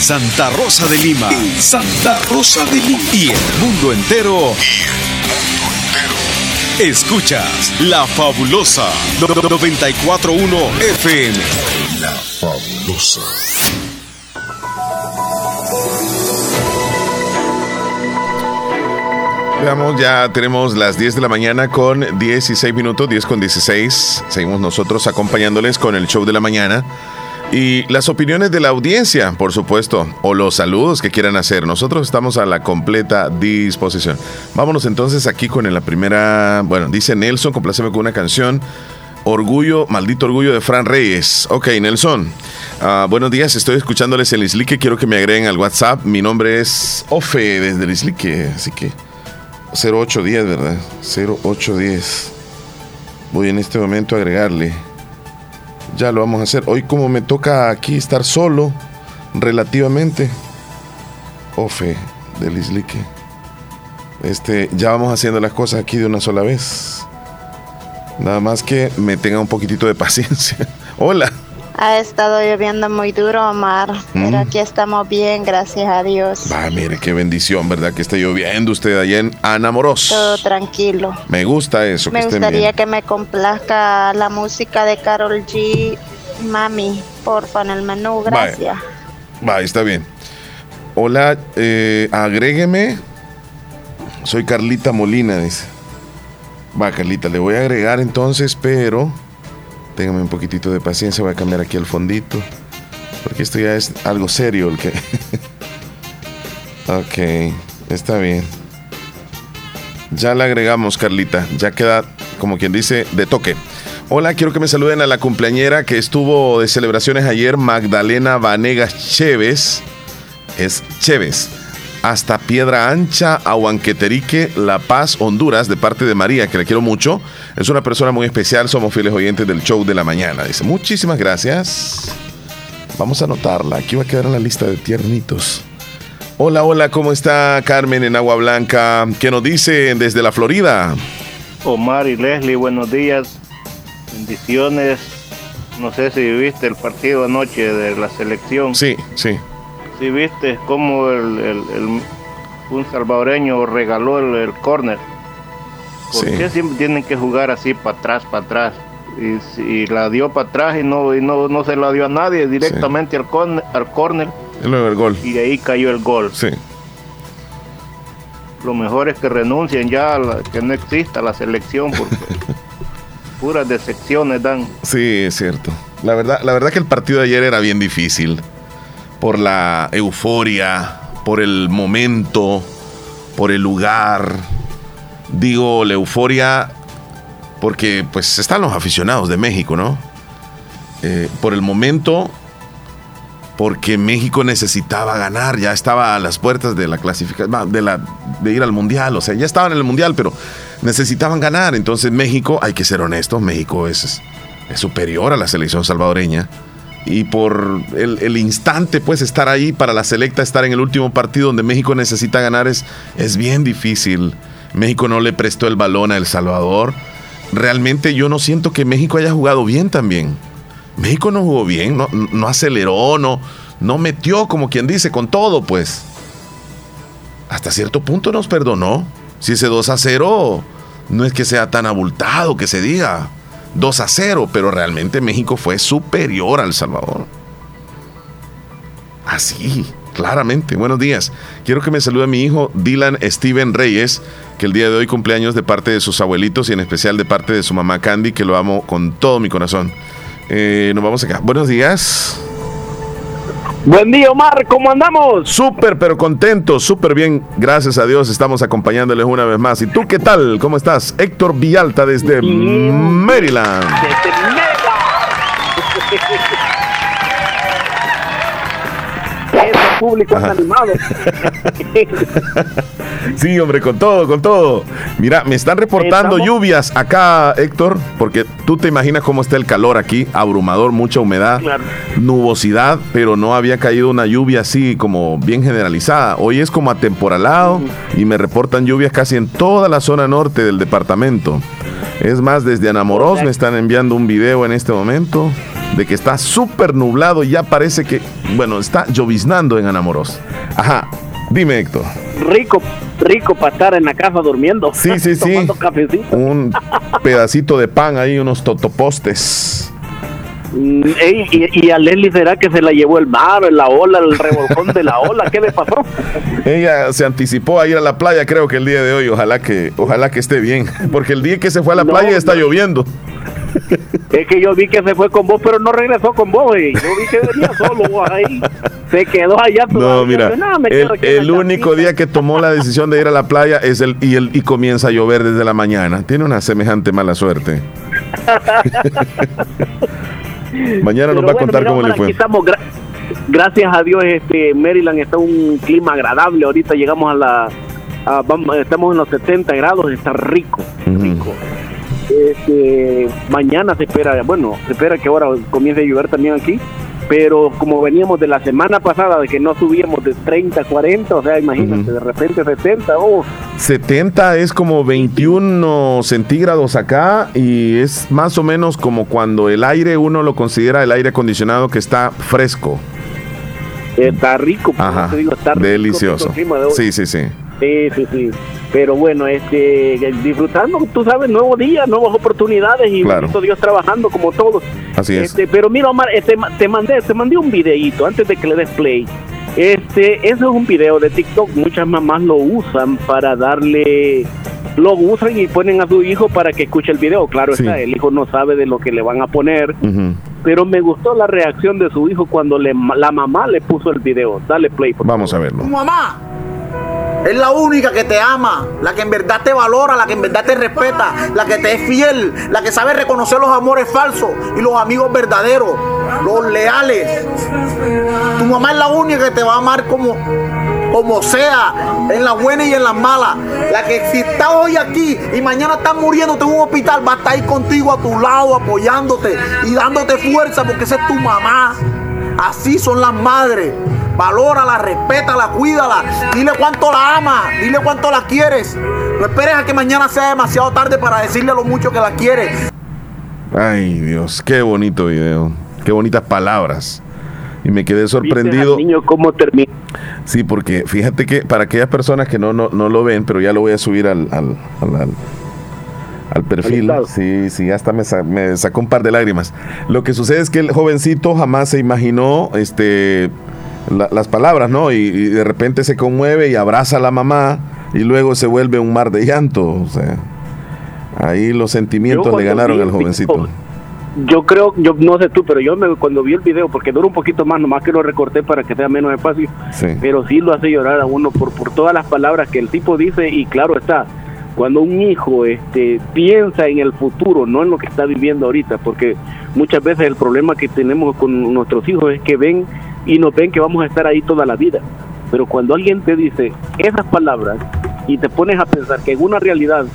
Santa Rosa de Lima. En Santa Rosa de Lima. Y el mundo entero. Y el mundo entero. Escuchas La Fabulosa 941 FM. La Fabulosa. Veamos, ya tenemos las 10 de la mañana con 16 minutos, 10 con 16. Seguimos nosotros acompañándoles con el show de la mañana y las opiniones de la audiencia, por supuesto, o los saludos que quieran hacer. Nosotros estamos a la completa disposición. Vámonos entonces aquí con la primera. Bueno, dice Nelson, compláceme con una canción. Orgullo, maldito orgullo de Fran Reyes. Ok, Nelson. Ah, buenos días, estoy escuchándoles el Islique. Quiero que me agreguen al WhatsApp. Mi nombre es Ofe desde el Islique, así que 0810, ¿verdad? 0810. Voy en este momento a agregarle. Ya lo vamos a hacer. Hoy como me toca aquí estar solo, relativamente. Ofe del Islique. Este, ya vamos haciendo las cosas aquí de una sola vez. Nada más que me tenga un poquitito de paciencia. Hola. Ha estado lloviendo muy duro, Omar, pero Mm. aquí estamos bien, gracias a Dios. Ah, mire, qué bendición, ¿verdad? Que está lloviendo usted allá en Anamoros. Todo tranquilo. Me gusta eso, que Me estén gustaría bien. que me complazca la música de Carol G. Mami, porfa, en el menú, gracias. Va, está bien. Hola, eh, agrégueme. Soy Carlita Molina, dice. Va, Carlita, le voy a agregar entonces, pero téngame un poquitito de paciencia, voy a cambiar aquí el fondito. Porque esto ya es algo serio el que. ok, está bien. Ya la agregamos, Carlita. Ya queda, como quien dice, de toque. Hola, quiero que me saluden a la cumpleañera que estuvo de celebraciones ayer, Magdalena Vanegas Chévez. Es Chévez. Hasta Piedra Ancha, Ahuanqueterique, La Paz, Honduras, de parte de María, que le quiero mucho. Es una persona muy especial, somos fieles oyentes del show de la mañana. Dice, muchísimas gracias. Vamos a anotarla, aquí va a quedar en la lista de tiernitos. Hola, hola, ¿cómo está Carmen en Agua Blanca? ¿Qué nos dice desde la Florida? Omar y Leslie, buenos días. Bendiciones. No sé si viste el partido anoche de la selección. Sí, sí. Si viste cómo el, el- el- un salvadoreño regaló el, el córner. ¿Por Sí. qué siempre tienen que jugar así para atrás, para atrás? Y, si- la dio para atrás y no y no, no se la dio a nadie, directamente al córner, al gol. y de ahí cayó el gol. Sí. Lo mejor es que renuncien ya, a la- que no exista la selección, porque puras decepciones dan. Sí, es cierto. La verdad, la verdad que el partido de ayer era bien difícil. Por la euforia, por el momento, por el lugar. Digo, la euforia porque pues están los aficionados de México, ¿no? Eh, por el momento, porque México necesitaba ganar, ya estaba a las puertas de la clasificación, de, ir al Mundial, o sea, ya estaban en el Mundial, pero necesitaban ganar. Entonces México, hay que ser honestos, México es, es superior a la selección salvadoreña. Y por el, el instante, pues, estar ahí para la selecta, estar en el último partido donde México necesita ganar es, es bien difícil. México no le prestó el balón a El Salvador. Realmente yo no siento que México haya jugado bien también. México no jugó bien, no, no aceleró, no, no metió, como quien dice, con todo, pues. Hasta cierto punto nos perdonó. Si ese 2 a 0 no es que sea tan abultado que se diga 2 a 0, pero realmente México fue superior al Salvador. Así, claramente. Buenos días. Quiero que me salude a mi hijo Dylan Steven Reyes, que el día de hoy cumpleaños de parte de sus abuelitos y en especial de parte de su mamá Candy, que lo amo con todo mi corazón. Eh, nos vamos acá. Buenos días. Buen día, Omar, ¿cómo andamos? Súper, pero contento, súper bien. Gracias a Dios, estamos acompañándoles una vez más. ¿Y tú qué tal? ¿Cómo estás? Héctor Villalta desde Maryland. Ese público es animado. Sí, hombre, con todo, con todo. Mira, me están reportando Estamos- lluvias acá, Héctor, porque tú te imaginas cómo está el calor aquí, abrumador, mucha humedad, Claro. nubosidad, pero no había caído una lluvia así como bien generalizada. Hoy es como atemporalado y me reportan lluvias casi en toda la zona norte del departamento. Es más, desde Anamorós me están enviando un video en este momento de que está súper nublado y ya parece que, bueno, está lloviznando en Anamorós. Ajá, dime Héctor. Rico, rico para estar en la casa durmiendo. Sí, sí, sí. Cafecito. Un pedacito de pan ahí, unos totopostes. Mm, y, a Leslie será que se la llevó el mar, la ola, el revolcón de la ola, ¿qué le pasó? Ella se anticipó a ir a la playa, creo que el día de hoy, ojalá que, ojalá que esté bien, porque el día que se fue a la playa está lloviendo. Es que yo vi que se fue con vos, pero no regresó con vos. Y yo vi que venía solo vos ahí. Se quedó allá. No, mira, el, único día que tomó la decisión de ir a la playa es el y, el y comienza a llover desde la mañana. Tiene una semejante mala suerte. Mañana nos va a contar cómo le fue. gracias a Dios, este Maryland está un clima agradable. Ahorita llegamos a la. estamos en los 70 grados, está rico. rico. Este, mañana se espera, bueno, se espera que ahora comience a llover también aquí, pero como veníamos de la semana pasada de que no subíamos de 30 40, o sea, imagínate, de repente 70, oh. 70 es como 21 centígrados acá y es más o menos como cuando el aire uno lo considera el aire acondicionado que está fresco. Está rico, te digo, está delicioso. Sí, sí, sí. Sí, sí, sí. Pero bueno, este, disfrutando, tú sabes, nuevos días, nuevas oportunidades y Dios trabajando como todos. Así es. Este, pero mira, Omar, este, te mandé, te mandé un videíto antes de que le des play. Este, eso es un video de TikTok. Muchas mamás lo usan para darle, lo usan y ponen a su hijo para que escuche el video. Claro está, el hijo no sabe de lo que le van a poner. Pero me gustó la reacción de su hijo cuando le, la mamá le puso el video. Dale play. Vamos a verlo. Mamá, es la única que te ama, la que en verdad te valora, la que en verdad te respeta, la que te es fiel, la que sabe reconocer los amores falsos y los amigos verdaderos, los leales. Tu mamá es la única que te va a amar como, como sea, en las buenas y en las malas. La que si está hoy aquí y mañana está muriéndote en un hospital, va a estar ahí contigo a tu lado, apoyándote y dándote fuerza porque esa es tu mamá. Así son las madres. Valórala, respétala, cuídala. Dile cuánto la ama, dile cuánto la quieres. No esperes a que mañana sea demasiado tarde para decirle lo mucho que la quieres. Ay, Dios, qué bonito video. Qué bonitas palabras. Y me quedé sorprendido. Niño, ¿cómo termina? Sí, porque fíjate que para aquellas personas que no, no, lo ven, pero ya lo voy a subir al, al, al, perfil. Sí, sí, hasta me, me, sacó un par de lágrimas. Lo que sucede es que el jovencito jamás se imaginó este las palabras, ¿no? Y, de repente se conmueve y abraza a la mamá y luego se vuelve un mar de llanto. O sea, ahí los sentimientos le ganaron al jovencito. yo creo, yo no sé tú, pero yo me, cuando vi el video, porque dura un poquito más, nomás que lo recorté para que sea menos espacio, pero sí lo hace llorar a uno por, por todas las palabras que el tipo dice y claro está, cuando un hijo este, piensa en el futuro, no en lo que está viviendo ahorita, porque muchas veces el problema que tenemos con nuestros hijos es que ven y nos ven que vamos a estar ahí toda la vida. Pero cuando alguien te dice esas palabras y te pones a pensar que en una realidad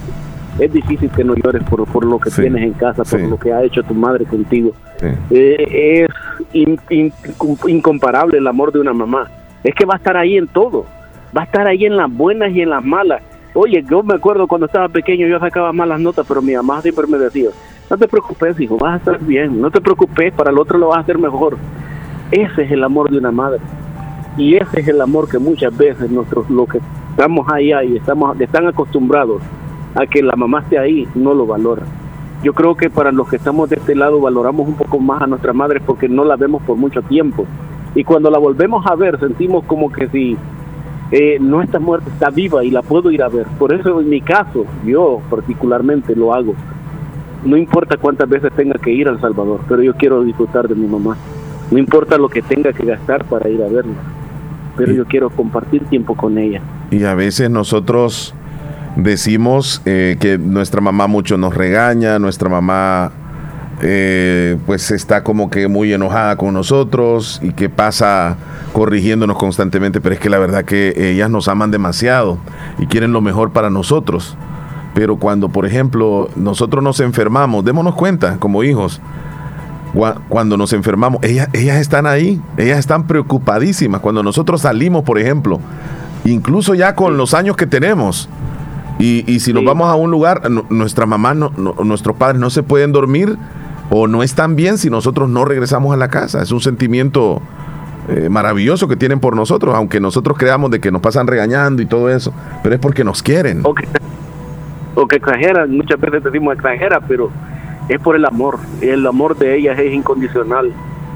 es difícil que no llores por, por lo que tienes en casa, por lo que ha hecho tu madre contigo. Eh, es incomparable el amor de una mamá. Es que va a estar ahí en todo. Va a estar ahí en las buenas y en las malas. Oye, yo me acuerdo cuando estaba pequeño yo sacaba malas notas, pero mi mamá siempre me decía, no te preocupes, hijo, vas a estar bien, no te preocupes, para el otro lo vas a hacer mejor. Ese es el amor de una madre. Y ese es el amor que muchas veces nosotros, los que estamos ahí, y estamos, están acostumbrados a que la mamá esté ahí, no lo valora. Yo creo que para los que estamos de este lado valoramos un poco más a nuestra madre porque no la vemos por mucho tiempo. Y cuando la volvemos a ver, sentimos como que si eh, no está muerta, está viva y la puedo ir a ver. Por eso en mi caso, yo particularmente lo hago. No importa cuántas veces tenga que ir al Salvador, pero yo quiero disfrutar de mi mamá. No importa lo que tenga que gastar para ir a verla, pero yo quiero compartir tiempo con ella. Y a veces nosotros decimos eh, que nuestra mamá mucho nos regaña, nuestra mamá eh, pues está como que muy enojada con nosotros y que pasa corrigiéndonos constantemente, pero es que la verdad que ellas nos aman demasiado y quieren lo mejor para nosotros. Pero cuando, por ejemplo, nosotros nos enfermamos, démonos cuenta como hijos, cuando nos enfermamos, ellas, ellas están ahí, ellas están preocupadísimas. Cuando nosotros salimos, por ejemplo, incluso ya con los años que tenemos, y, si nos vamos a un lugar, nuestra mamá, no, nuestros padres no se pueden dormir o no están bien si nosotros no regresamos a la casa. Es un sentimiento eh, maravilloso que tienen por nosotros, aunque nosotros creamos de que nos pasan regañando y todo eso, pero es porque nos quieren. O que, o que exageran, muchas veces decimos extranjera, pero es por el amor. El amor de ellas es incondicional.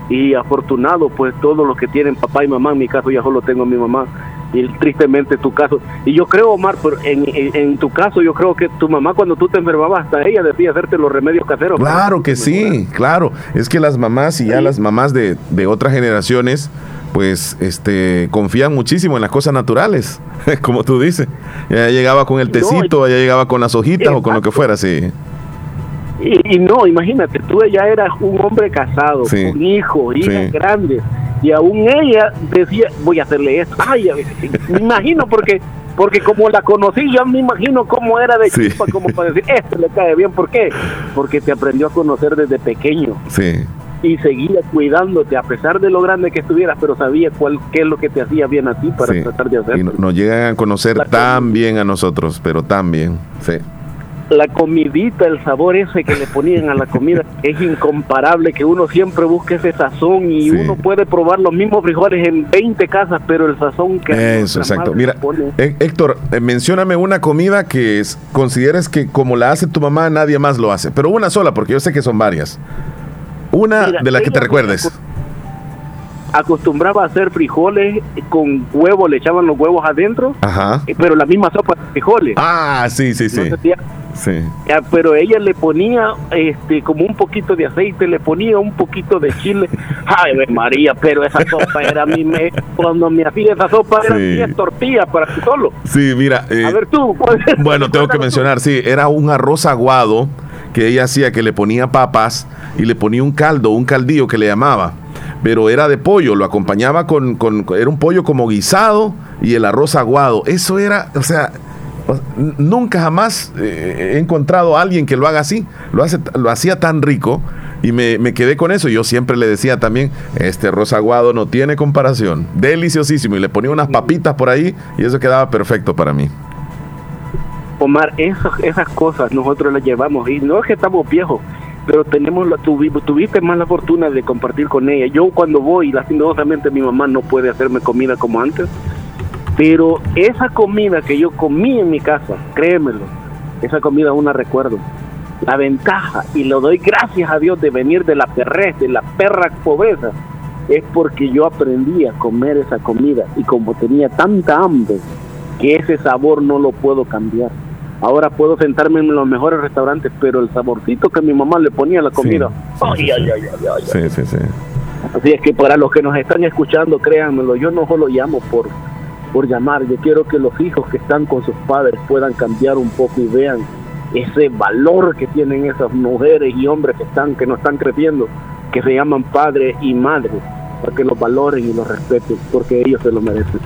Y afortunado, pues todos los que tienen papá y mamá, en mi caso ya solo tengo a mi mamá, y tristemente tu caso. Y yo creo, Omar, en, en, tu caso, yo creo que tu mamá cuando tú te enfermabas, hasta ella decía hacerte los remedios caseros. Claro que sí, claro. Es que las mamás y ya las mamás de, de otras generaciones, pues este confían muchísimo en las cosas naturales, como tú dices. Ya llegaba con el tecito, ya llegaba con las hojitas o con lo que fuera, sí. Y, no, imagínate, tú ya eras un hombre casado, con hijos, hijas grandes, y aún ella decía, voy a hacerle esto. Ay, me imagino porque porque como la conocí, yo me imagino cómo era de chispa, como para decir, esto le cae bien. ¿Por qué? Porque te aprendió a conocer desde pequeño. Sí. Y seguía cuidándote, a pesar de lo grande que estuvieras, pero sabía cuál, qué es lo que te hacía bien a ti para tratar de hacerlo. Y nos llegan a conocer tan bien a nosotros, pero tan bien. Sí la comidita, el sabor ese que le ponían a la comida es incomparable, que uno siempre busque ese sazón y uno puede probar los mismos frijoles en 20 casas, pero el sazón que... Eso, exacto. Mira, Héctor, eh, mencióname una comida que consideres que como la hace tu mamá, nadie más lo hace, pero una sola, porque yo sé que son varias. Una de las que te recuerdes acostumbraba a hacer frijoles con huevos, le echaban los huevos adentro, Ajá. Eh, pero la misma sopa de frijoles. Ah, sí, sí, sí. sí. pero ella le ponía este como un poquito de aceite, le ponía un poquito de chile. Ay, María, pero esa sopa era mi me cuando me hacía esa sopa era mi tortilla para ti solo. Sí, mira. Eh, a ver tú. Bueno, tengo que mencionar, sí, era un arroz aguado que ella hacía que le ponía papas y le ponía un caldo, un caldillo que le llamaba pero era de pollo, lo acompañaba con, con, era un pollo como guisado y el arroz aguado. Eso era, o sea, nunca jamás eh, he encontrado a alguien que lo haga así, lo, hace, lo hacía tan rico y me, me, quedé con eso. Yo siempre le decía también, este arroz aguado no tiene comparación, deliciosísimo. Y le ponía unas papitas por ahí y eso quedaba perfecto para mí. Omar, esas, esas cosas nosotros las llevamos y no es que estamos viejos, pero tenemos la, tuviste más la fortuna de compartir con ella. Yo cuando voy, lastimosamente mi mamá no puede hacerme comida como antes, pero esa comida que yo comí en mi casa, créemelo, esa comida aún la recuerdo. La ventaja, y lo doy gracias a Dios de venir de la perrez, de la perra pobreza, es porque yo aprendí a comer esa comida y como tenía tanta hambre, que ese sabor no lo puedo cambiar. Ahora puedo sentarme en los mejores restaurantes, pero el saborcito que mi mamá le ponía a la comida. Ay, ay, ay, ay, Sí, sí, sí. Así es que para los que nos están escuchando, créanmelo, yo no solo llamo por, por llamar, yo quiero que los hijos que están con sus padres puedan cambiar un poco y vean ese valor que tienen esas mujeres y hombres que están que no están creciendo, que se llaman padre y madre, para que los valoren y los respeten, porque ellos se lo merecen.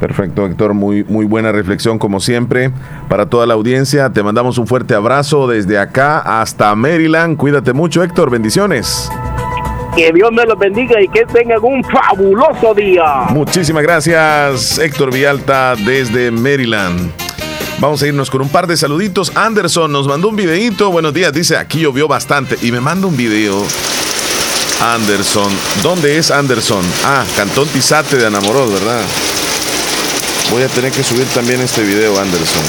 Perfecto, Héctor. Muy, muy buena reflexión, como siempre. Para toda la audiencia, te mandamos un fuerte abrazo desde acá hasta Maryland. Cuídate mucho, Héctor. Bendiciones. Que Dios me los bendiga y que tengan un fabuloso día. Muchísimas gracias, Héctor Vialta, desde Maryland. Vamos a irnos con un par de saluditos. Anderson nos mandó un videito. Buenos días, dice aquí llovió bastante y me manda un video. Anderson, ¿dónde es Anderson? Ah, Cantón Tizate de Anamorós, ¿verdad? Voy a tener que subir también este video, Anderson.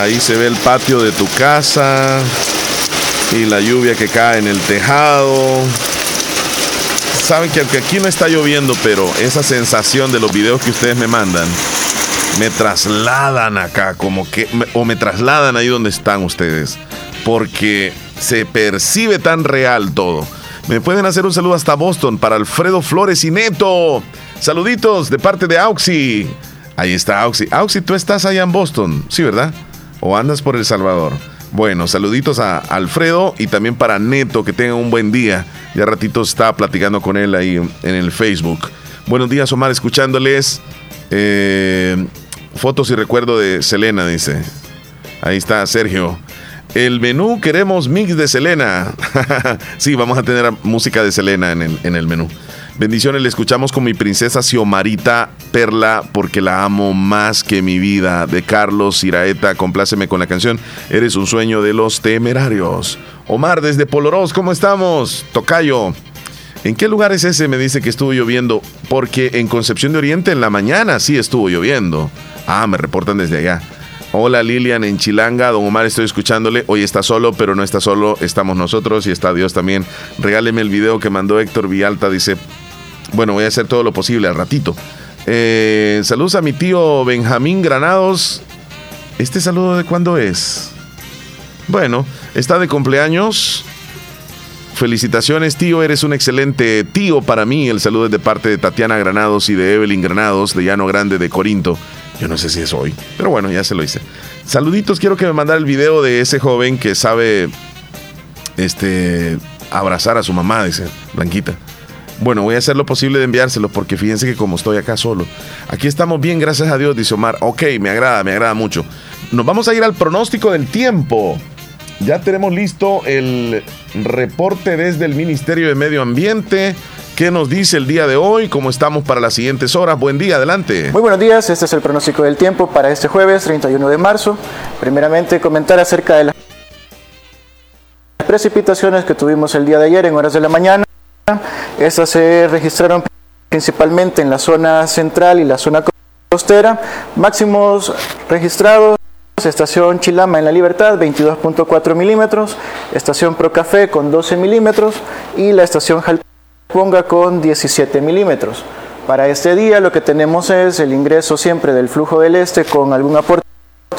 Ahí se ve el patio de tu casa y la lluvia que cae en el tejado. Saben que aunque aquí no está lloviendo, pero esa sensación de los videos que ustedes me mandan me trasladan acá, como que, o me trasladan ahí donde están ustedes, porque se percibe tan real todo. Me pueden hacer un saludo hasta Boston para Alfredo Flores y Neto. Saluditos de parte de Auxi. Ahí está Auxi. Auxi, tú estás allá en Boston, ¿sí, verdad? ¿O andas por El Salvador? Bueno, saluditos a Alfredo y también para Neto, que tengan un buen día. Ya ratito estaba platicando con él ahí en el Facebook. Buenos días, Omar, escuchándoles. Eh, fotos y recuerdo de Selena, dice. Ahí está Sergio. El menú queremos mix de Selena. sí, vamos a tener música de Selena en el, en el menú. Bendiciones, le escuchamos con mi princesa Xiomarita Perla, porque la amo más que mi vida, de Carlos Iraeta. Compláceme con la canción Eres un sueño de los temerarios. Omar, desde Poloros, ¿cómo estamos? Tocayo. ¿En qué lugar es ese? Me dice que estuvo lloviendo. Porque en Concepción de Oriente en la mañana sí estuvo lloviendo. Ah, me reportan desde allá. Hola Lilian en Chilanga, don Omar estoy escuchándole, hoy está solo, pero no está solo, estamos nosotros y está Dios también. Regáleme el video que mandó Héctor Vialta, dice, bueno, voy a hacer todo lo posible al ratito. Eh, saludos a mi tío Benjamín Granados. ¿Este saludo de cuándo es? Bueno, está de cumpleaños. Felicitaciones, tío. Eres un excelente tío para mí. El saludo es de parte de Tatiana Granados y de Evelyn Granados, de Llano Grande de Corinto. Yo no sé si es hoy, pero bueno, ya se lo hice. Saluditos, quiero que me mandara el video de ese joven que sabe este abrazar a su mamá, dice Blanquita. Bueno, voy a hacer lo posible de enviárselo porque fíjense que como estoy acá solo. Aquí estamos bien, gracias a Dios, dice Omar. Ok, me agrada, me agrada mucho. Nos vamos a ir al pronóstico del tiempo. Ya tenemos listo el reporte desde el Ministerio de Medio Ambiente. ¿Qué nos dice el día de hoy? ¿Cómo estamos para las siguientes horas? Buen día, adelante. Muy buenos días, este es el pronóstico del tiempo para este jueves 31 de marzo. Primeramente, comentar acerca de las precipitaciones que tuvimos el día de ayer en horas de la mañana. Estas se registraron principalmente en la zona central y la zona costera. Máximos registrados. Estación Chilama en la Libertad 22.4 milímetros, estación Procafé con 12 milímetros y la estación Jalponga con 17 milímetros. Para este día lo que tenemos es el ingreso siempre del flujo del este con algún aporte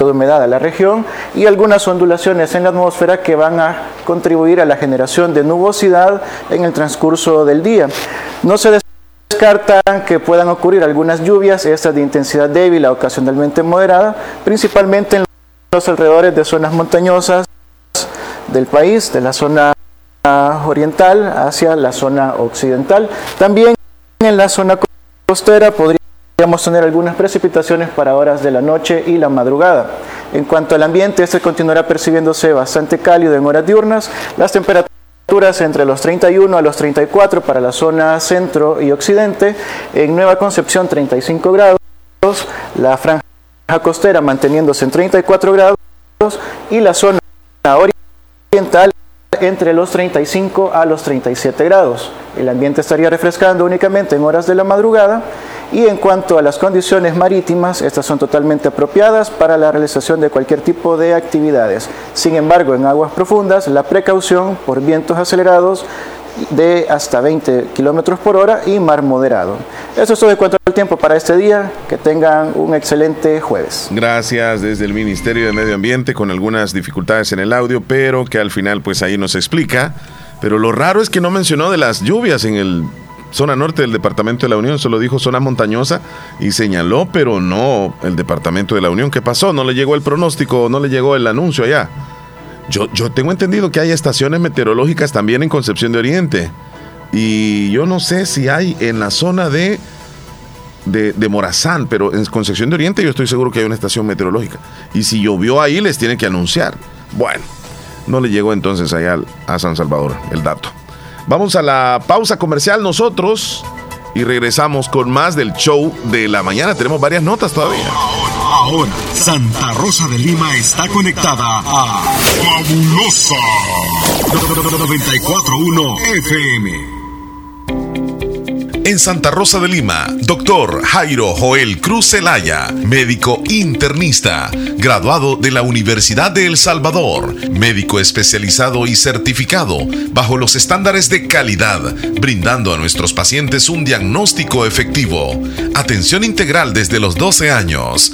de humedad a la región y algunas ondulaciones en la atmósfera que van a contribuir a la generación de nubosidad en el transcurso del día. No se descartan que puedan ocurrir algunas lluvias, estas de intensidad débil a ocasionalmente moderada, principalmente en los alrededores de zonas montañosas del país, de la zona oriental hacia la zona occidental. También en la zona costera podríamos tener algunas precipitaciones para horas de la noche y la madrugada. En cuanto al ambiente, este continuará percibiéndose bastante cálido en horas diurnas. Las temperaturas entre los 31 a los 34 para la zona centro y occidente. En Nueva Concepción 35 grados. La franja costera manteniéndose en 34 grados y la zona oriental entre los 35 a los 37 grados. El ambiente estaría refrescando únicamente en horas de la madrugada y en cuanto a las condiciones marítimas, estas son totalmente apropiadas para la realización de cualquier tipo de actividades. Sin embargo, en aguas profundas, la precaución por vientos acelerados de hasta 20 kilómetros por hora y mar moderado. Eso es todo de cuanto al tiempo para este día. Que tengan un excelente jueves. Gracias desde el Ministerio de Medio Ambiente con algunas dificultades en el audio, pero que al final pues ahí nos explica. Pero lo raro es que no mencionó de las lluvias en el zona norte del Departamento de la Unión, solo dijo zona montañosa y señaló, pero no el Departamento de la Unión. ¿Qué pasó? ¿No le llegó el pronóstico? ¿No le llegó el anuncio allá? Yo, yo tengo entendido que hay estaciones meteorológicas también en Concepción de Oriente. Y yo no sé si hay en la zona de, de, Morazán, pero en Concepción de Oriente yo estoy seguro que hay una estación meteorológica. Y si llovió ahí, les tiene que anunciar. Bueno, no le llegó entonces allá a San Salvador el dato. Vamos a la pausa comercial nosotros y regresamos con más del show de la mañana. Tenemos varias notas todavía. Ahora, Santa Rosa de Lima está conectada a Fabulosa 941 FM. En Santa Rosa de Lima, doctor Jairo Joel Cruz Zelaya, médico internista, graduado de la Universidad de El Salvador, médico especializado y certificado bajo los estándares de calidad, brindando a nuestros pacientes un diagnóstico efectivo, atención integral desde los 12 años,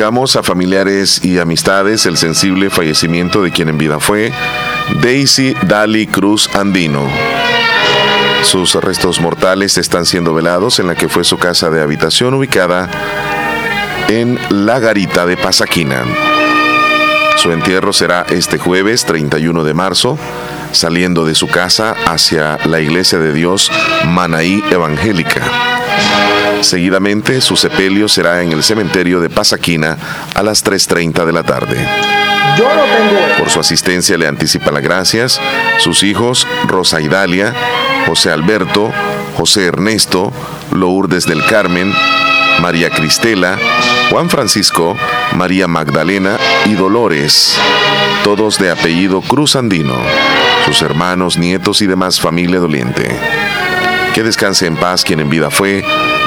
A familiares y amistades el sensible fallecimiento de quien en vida fue Daisy Dali Cruz Andino. Sus restos mortales están siendo velados en la que fue su casa de habitación ubicada en La Garita de Pasaquina. Su entierro será este jueves 31 de marzo, saliendo de su casa hacia la Iglesia de Dios Manaí Evangélica. Seguidamente, su sepelio será en el cementerio de Pasaquina a las 3.30 de la tarde. Por su asistencia le anticipan las gracias sus hijos Rosa Idalia, José Alberto, José Ernesto, Lourdes del Carmen, María Cristela, Juan Francisco, María Magdalena y Dolores, todos de apellido Cruz Andino, sus hermanos, nietos y demás familia doliente. Que descanse en paz quien en vida fue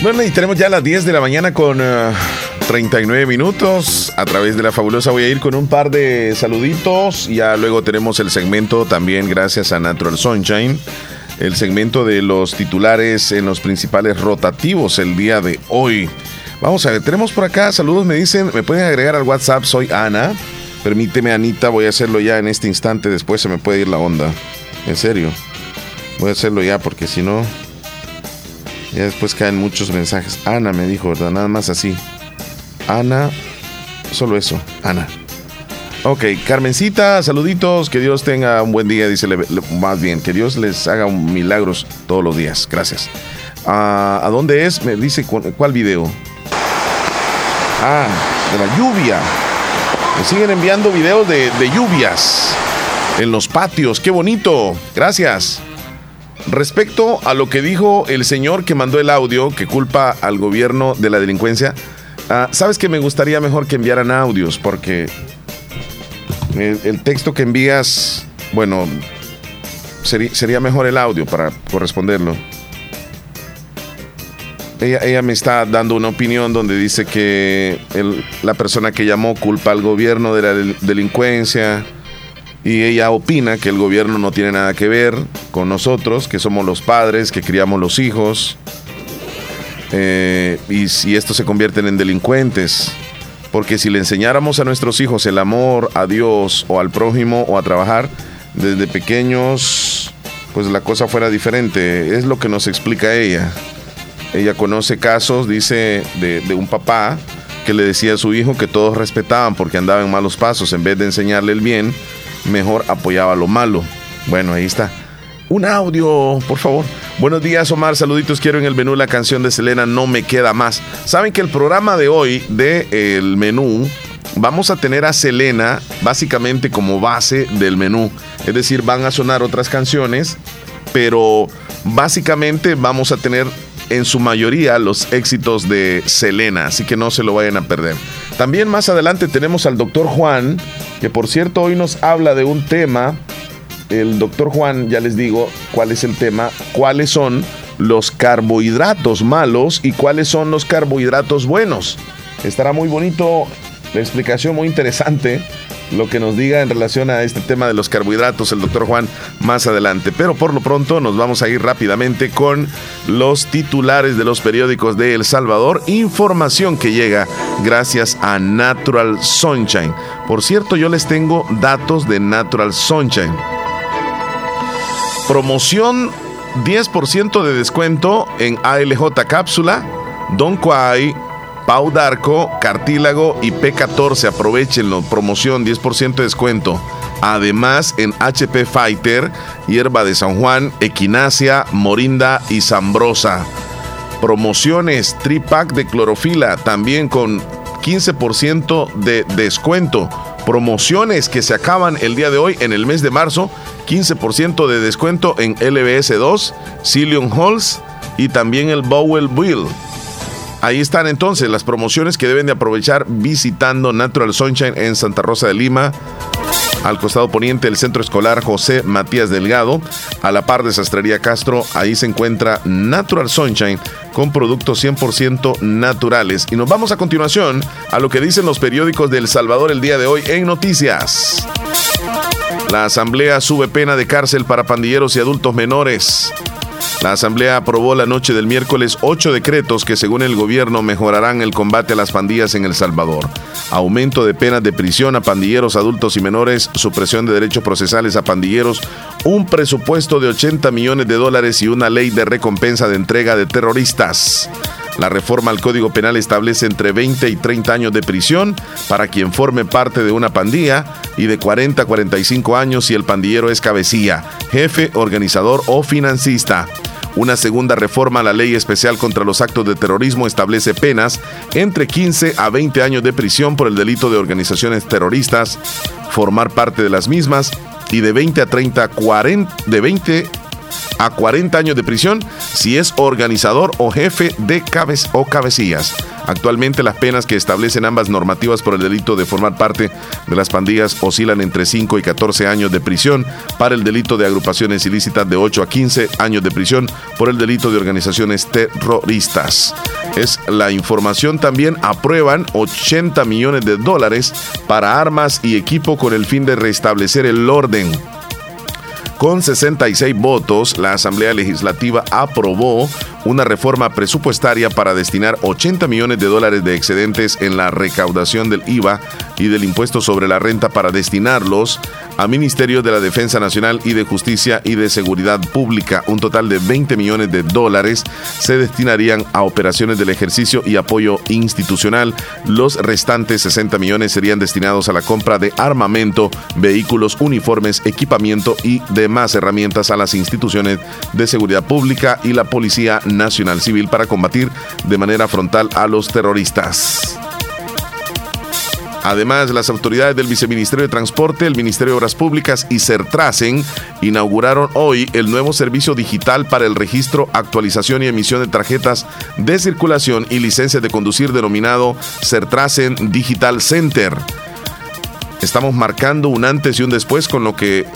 Bueno, y tenemos ya las 10 de la mañana con 39 eh, minutos. A través de la fabulosa voy a ir con un par de saluditos. Ya luego tenemos el segmento también gracias a Natural Sunshine. El segmento de los titulares en los principales rotativos el día de hoy. Vamos a ver, tenemos por acá saludos, me dicen, me pueden agregar al WhatsApp, soy Ana. Permíteme, Anita, voy a hacerlo ya en este instante, después se me puede ir la onda. En serio. Voy a hacerlo ya porque si no... Ya después caen muchos mensajes. Ana me dijo, ¿verdad? Nada más así. Ana, solo eso, Ana. Ok, Carmencita, saluditos, que Dios tenga un buen día, dice más bien, que Dios les haga milagros todos los días. Gracias. Ah, ¿A dónde es? Me dice cuál video. Ah, de la lluvia. Me siguen enviando videos de, de lluvias en los patios. Qué bonito. Gracias. Respecto a lo que dijo el señor que mandó el audio, que culpa al gobierno de la delincuencia, ah, sabes que me gustaría mejor que enviaran audios, porque el, texto que envías, bueno, sería, mejor el audio para corresponderlo. Ella, ella, me está dando una opinión donde dice que la persona que llamó culpa al gobierno de la delincuencia y ella opina que el gobierno no tiene nada que ver con nosotros, que somos los padres, que criamos los hijos, eh, y si estos se convierten en delincuentes. Porque si le enseñáramos a nuestros hijos el amor a Dios o al prójimo o a trabajar desde pequeños, pues la cosa fuera diferente. Es lo que nos explica ella. Ella conoce casos, dice, de, de un papá que le decía a su hijo que todos respetaban porque andaba en malos pasos. En vez de enseñarle el bien, mejor apoyaba lo malo. Bueno, ahí está. Un audio, por favor. Buenos días, Omar. Saluditos. Quiero en el menú la canción de Selena, No me queda más. Saben que el programa de hoy, de el menú, vamos a tener a Selena básicamente como base del menú. Es decir, van a sonar otras canciones, pero básicamente vamos a tener en su mayoría los éxitos de Selena, así que no se lo vayan a perder. También más adelante tenemos al doctor Juan, que por cierto hoy nos habla de un tema. El doctor Juan, ya les digo cuál es el tema, cuáles son los carbohidratos malos y cuáles son los carbohidratos buenos. Estará muy bonito la explicación, muy interesante lo que nos diga en relación a este tema de los carbohidratos el doctor Juan más adelante. Pero por lo pronto nos vamos a ir rápidamente con los titulares de los periódicos de El Salvador. Información que llega gracias a Natural Sunshine. Por cierto, yo les tengo datos de Natural Sunshine. Promoción 10% de descuento en ALJ cápsula, Don Quai, Pau Darco, Cartílago y P14. Aprovechenlo. Promoción 10% de descuento. Además, en HP Fighter, Hierba de San Juan, Equinacia, Morinda y Zambrosa. Promociones Tripack de clorofila, también con 15% de descuento. Promociones que se acaban el día de hoy en el mes de marzo. 15% de descuento en LBS2, Cillian Halls y también el Bowel Wheel. Ahí están entonces las promociones que deben de aprovechar visitando Natural Sunshine en Santa Rosa de Lima, al costado poniente del Centro Escolar José Matías Delgado, a la par de Sastrería Castro, ahí se encuentra Natural Sunshine con productos 100% naturales. Y nos vamos a continuación a lo que dicen los periódicos de El Salvador el día de hoy en noticias. La Asamblea sube pena de cárcel para pandilleros y adultos menores. La Asamblea aprobó la noche del miércoles ocho decretos que según el gobierno mejorarán el combate a las pandillas en El Salvador. Aumento de penas de prisión a pandilleros adultos y menores, supresión de derechos procesales a pandilleros, un presupuesto de 80 millones de dólares y una ley de recompensa de entrega de terroristas. La reforma al Código Penal establece entre 20 y 30 años de prisión para quien forme parte de una pandilla y de 40 a 45 años si el pandillero es cabecilla, jefe, organizador o financista. Una segunda reforma a la ley especial contra los actos de terrorismo establece penas entre 15 a 20 años de prisión por el delito de organizaciones terroristas, formar parte de las mismas y de 20 a 30 40 de 20 a 40 años de prisión si es organizador o jefe de cabez o cabecillas. Actualmente las penas que establecen ambas normativas por el delito de formar parte de las pandillas oscilan entre 5 y 14 años de prisión para el delito de agrupaciones ilícitas de 8 a 15 años de prisión por el delito de organizaciones terroristas. Es la información también aprueban 80 millones de dólares para armas y equipo con el fin de restablecer el orden con 66 votos, la Asamblea Legislativa aprobó una reforma presupuestaria para destinar 80 millones de dólares de excedentes en la recaudación del IVA y del impuesto sobre la renta para destinarlos a Ministerio de la Defensa Nacional y de Justicia y de Seguridad Pública. Un total de 20 millones de dólares se destinarían a operaciones del ejercicio y apoyo institucional. Los restantes 60 millones serían destinados a la compra de armamento, vehículos, uniformes, equipamiento y demás herramientas a las instituciones de seguridad pública y la Policía Nacional Civil para combatir de manera frontal a los terroristas. Además, las autoridades del Viceministerio de Transporte, el Ministerio de Obras Públicas y CERTRASEN inauguraron hoy el nuevo servicio digital para el registro, actualización y emisión de tarjetas de circulación y licencias de conducir denominado CERTRASEN Digital Center. Estamos marcando un antes y un después con lo que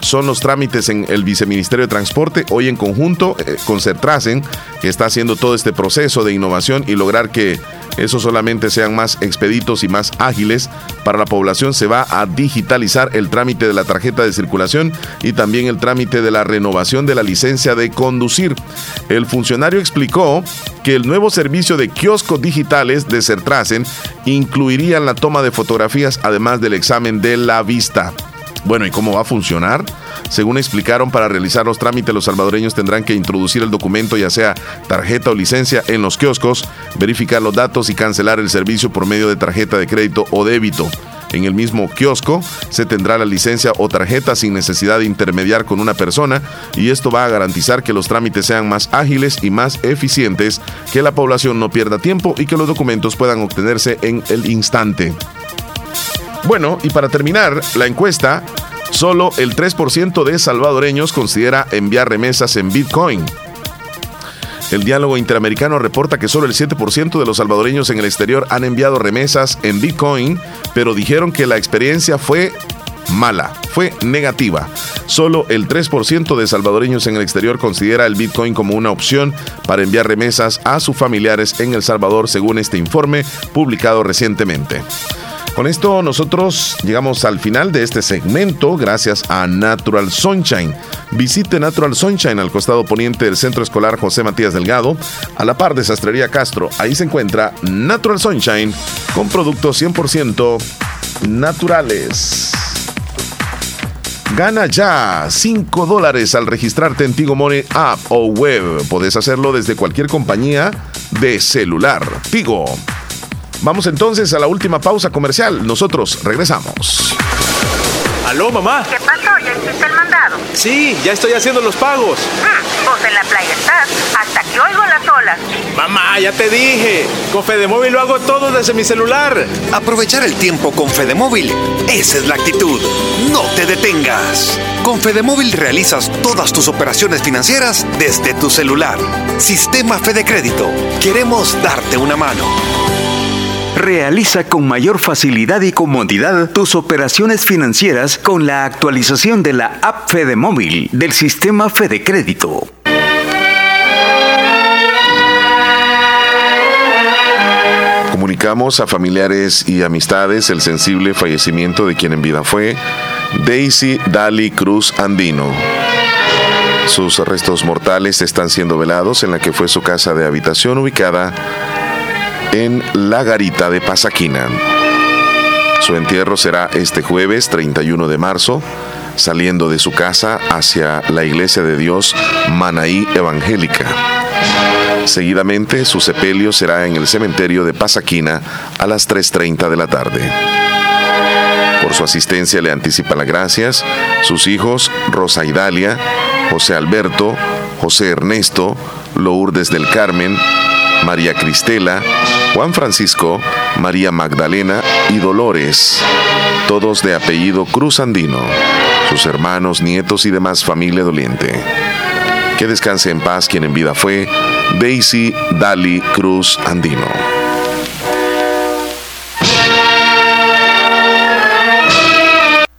son los trámites en el Viceministerio de Transporte, hoy en conjunto eh, con CERTRASEN, que está haciendo todo este proceso de innovación y lograr que esos solamente sean más expeditos y más ágiles para la población. Se va a digitalizar el trámite de la tarjeta de circulación y también el trámite de la renovación de la licencia de conducir. El funcionario explicó que el nuevo servicio de kioscos digitales de Certracen incluiría la toma de fotografías además del examen de la vista. Bueno, ¿y cómo va a funcionar? Según explicaron, para realizar los trámites los salvadoreños tendrán que introducir el documento, ya sea tarjeta o licencia, en los kioscos, verificar los datos y cancelar el servicio por medio de tarjeta de crédito o débito. En el mismo kiosco se tendrá la licencia o tarjeta sin necesidad de intermediar con una persona y esto va a garantizar que los trámites sean más ágiles y más eficientes, que la población no pierda tiempo y que los documentos puedan obtenerse en el instante. Bueno, y para terminar la encuesta, solo el 3% de salvadoreños considera enviar remesas en Bitcoin. El diálogo interamericano reporta que solo el 7% de los salvadoreños en el exterior han enviado remesas en Bitcoin, pero dijeron que la experiencia fue mala, fue negativa. Solo el 3% de salvadoreños en el exterior considera el Bitcoin como una opción para enviar remesas a sus familiares en El Salvador, según este informe publicado recientemente. Con esto nosotros llegamos al final de este segmento gracias a Natural Sunshine. Visite Natural Sunshine al costado poniente del Centro Escolar José Matías Delgado, a la par de Sastrería Castro. Ahí se encuentra Natural Sunshine con productos 100% naturales. Gana ya 5 dólares al registrarte en Tigo Money App o web. Podés hacerlo desde cualquier compañía de celular. Tigo Vamos entonces a la última pausa comercial. Nosotros regresamos. ¿Aló, mamá? ¿Qué pasó? ¿Ya hiciste el mandado? Sí, ya estoy haciendo los pagos. Mm, vos en la playa estás hasta que oigo las olas. Mamá, ya te dije. Con Fedemóvil lo hago todo desde mi celular. Aprovechar el tiempo con Fedemóvil. Esa es la actitud. No te detengas. Con Fedemóvil realizas todas tus operaciones financieras desde tu celular. Sistema Fede Crédito. Queremos darte una mano. Realiza con mayor facilidad y comodidad tus operaciones financieras con la actualización de la app Fede Móvil del sistema Fede Crédito. Comunicamos a familiares y amistades el sensible fallecimiento de quien en vida fue Daisy Dali Cruz Andino. Sus restos mortales están siendo velados en la que fue su casa de habitación ubicada en La Garita de Pasaquina. Su entierro será este jueves 31 de marzo, saliendo de su casa hacia la Iglesia de Dios Manaí Evangélica. Seguidamente, su sepelio será en el cementerio de Pasaquina a las 3.30 de la tarde. Por su asistencia le anticipa las gracias sus hijos Rosa Idalia, José Alberto, José Ernesto, Lourdes del Carmen, María Cristela, Juan Francisco, María Magdalena y Dolores, todos de apellido Cruz Andino, sus hermanos, nietos y demás familia doliente. Que descanse en paz quien en vida fue Daisy Dali Cruz Andino.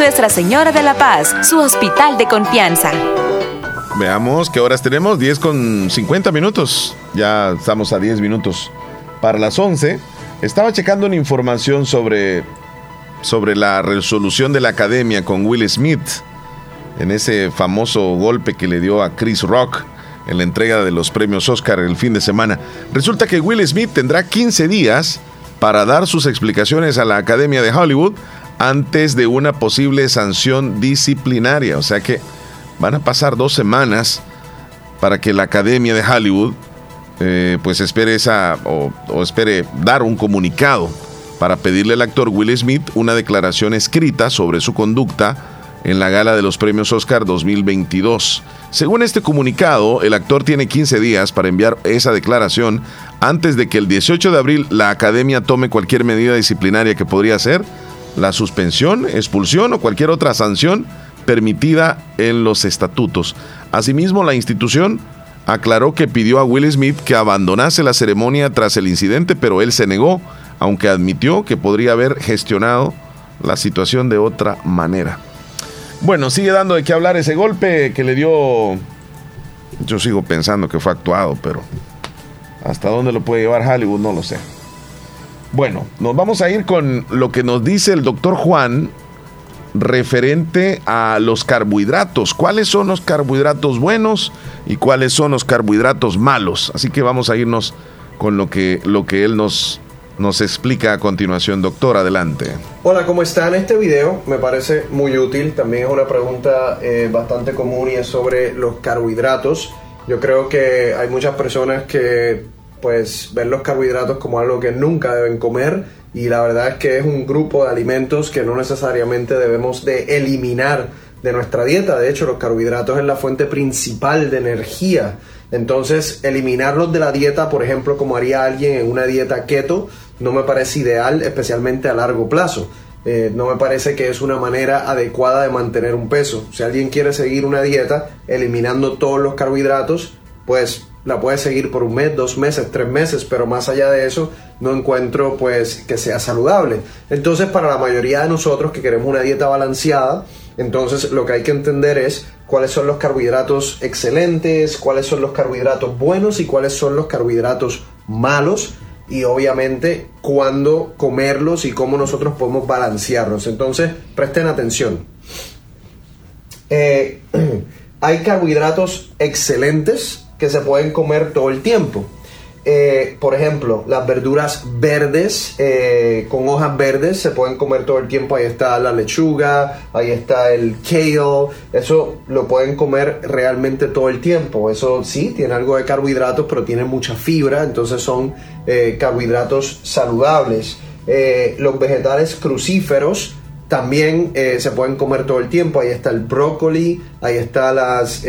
Nuestra Señora de la Paz, su hospital de confianza. Veamos qué horas tenemos. 10 con 50 minutos. Ya estamos a 10 minutos para las 11. Estaba checando una información sobre, sobre la resolución de la academia con Will Smith en ese famoso golpe que le dio a Chris Rock en la entrega de los premios Oscar el fin de semana. Resulta que Will Smith tendrá 15 días para dar sus explicaciones a la Academia de Hollywood antes de una posible sanción disciplinaria. O sea que van a pasar dos semanas para que la Academia de Hollywood eh, pues espere esa o, espere dar un comunicado para pedirle al actor Will Smith una declaración escrita sobre su conducta en la gala de los premios Oscar 2022. Según este comunicado, el actor tiene 15 días para enviar esa declaración antes de que el 18 de abril la academia tome cualquier medida disciplinaria que podría ser la suspensión, expulsión o cualquier otra sanción permitida en los estatutos. Asimismo, la institución aclaró que pidió a Will Smith que abandonase la ceremonia tras el incidente, pero él se negó, aunque admitió que podría haber gestionado la situación de otra manera. Bueno, sigue dando de qué hablar ese golpe que le dio. Yo sigo pensando que fue actuado, pero hasta dónde lo puede llevar Hollywood no lo sé. Bueno, nos vamos a ir con lo que nos dice el doctor Juan referente a los carbohidratos. ¿Cuáles son los carbohidratos buenos y cuáles son los carbohidratos malos? Así que vamos a irnos con lo que, lo que él nos, nos explica a continuación. Doctor, adelante. Hola, ¿cómo están? Este video me parece muy útil. También es una pregunta eh, bastante común y es sobre los carbohidratos. Yo creo que hay muchas personas que pues ven los carbohidratos como algo que nunca deben comer y la verdad es que es un grupo de alimentos que no necesariamente debemos de eliminar de nuestra dieta. De hecho, los carbohidratos es la fuente principal de energía. Entonces, eliminarlos de la dieta, por ejemplo, como haría alguien en una dieta keto, no me parece ideal, especialmente a largo plazo. Eh, no me parece que es una manera adecuada de mantener un peso. Si alguien quiere seguir una dieta eliminando todos los carbohidratos, pues la puede seguir por un mes, dos meses, tres meses, pero más allá de eso no encuentro pues que sea saludable. Entonces para la mayoría de nosotros que queremos una dieta balanceada, entonces lo que hay que entender es cuáles son los carbohidratos excelentes, cuáles son los carbohidratos buenos y cuáles son los carbohidratos malos y obviamente cuándo comerlos y cómo nosotros podemos balancearlos. Entonces presten atención. Eh, hay carbohidratos excelentes que se pueden comer todo el tiempo. Eh, por ejemplo, las verduras verdes eh, con hojas verdes se pueden comer todo el tiempo. Ahí está la lechuga, ahí está el kale. Eso lo pueden comer realmente todo el tiempo. Eso sí, tiene algo de carbohidratos, pero tiene mucha fibra, entonces son eh, carbohidratos saludables. los vegetales crucíferos también se pueden comer todo el tiempo. Ahí está el brócoli, ahí están las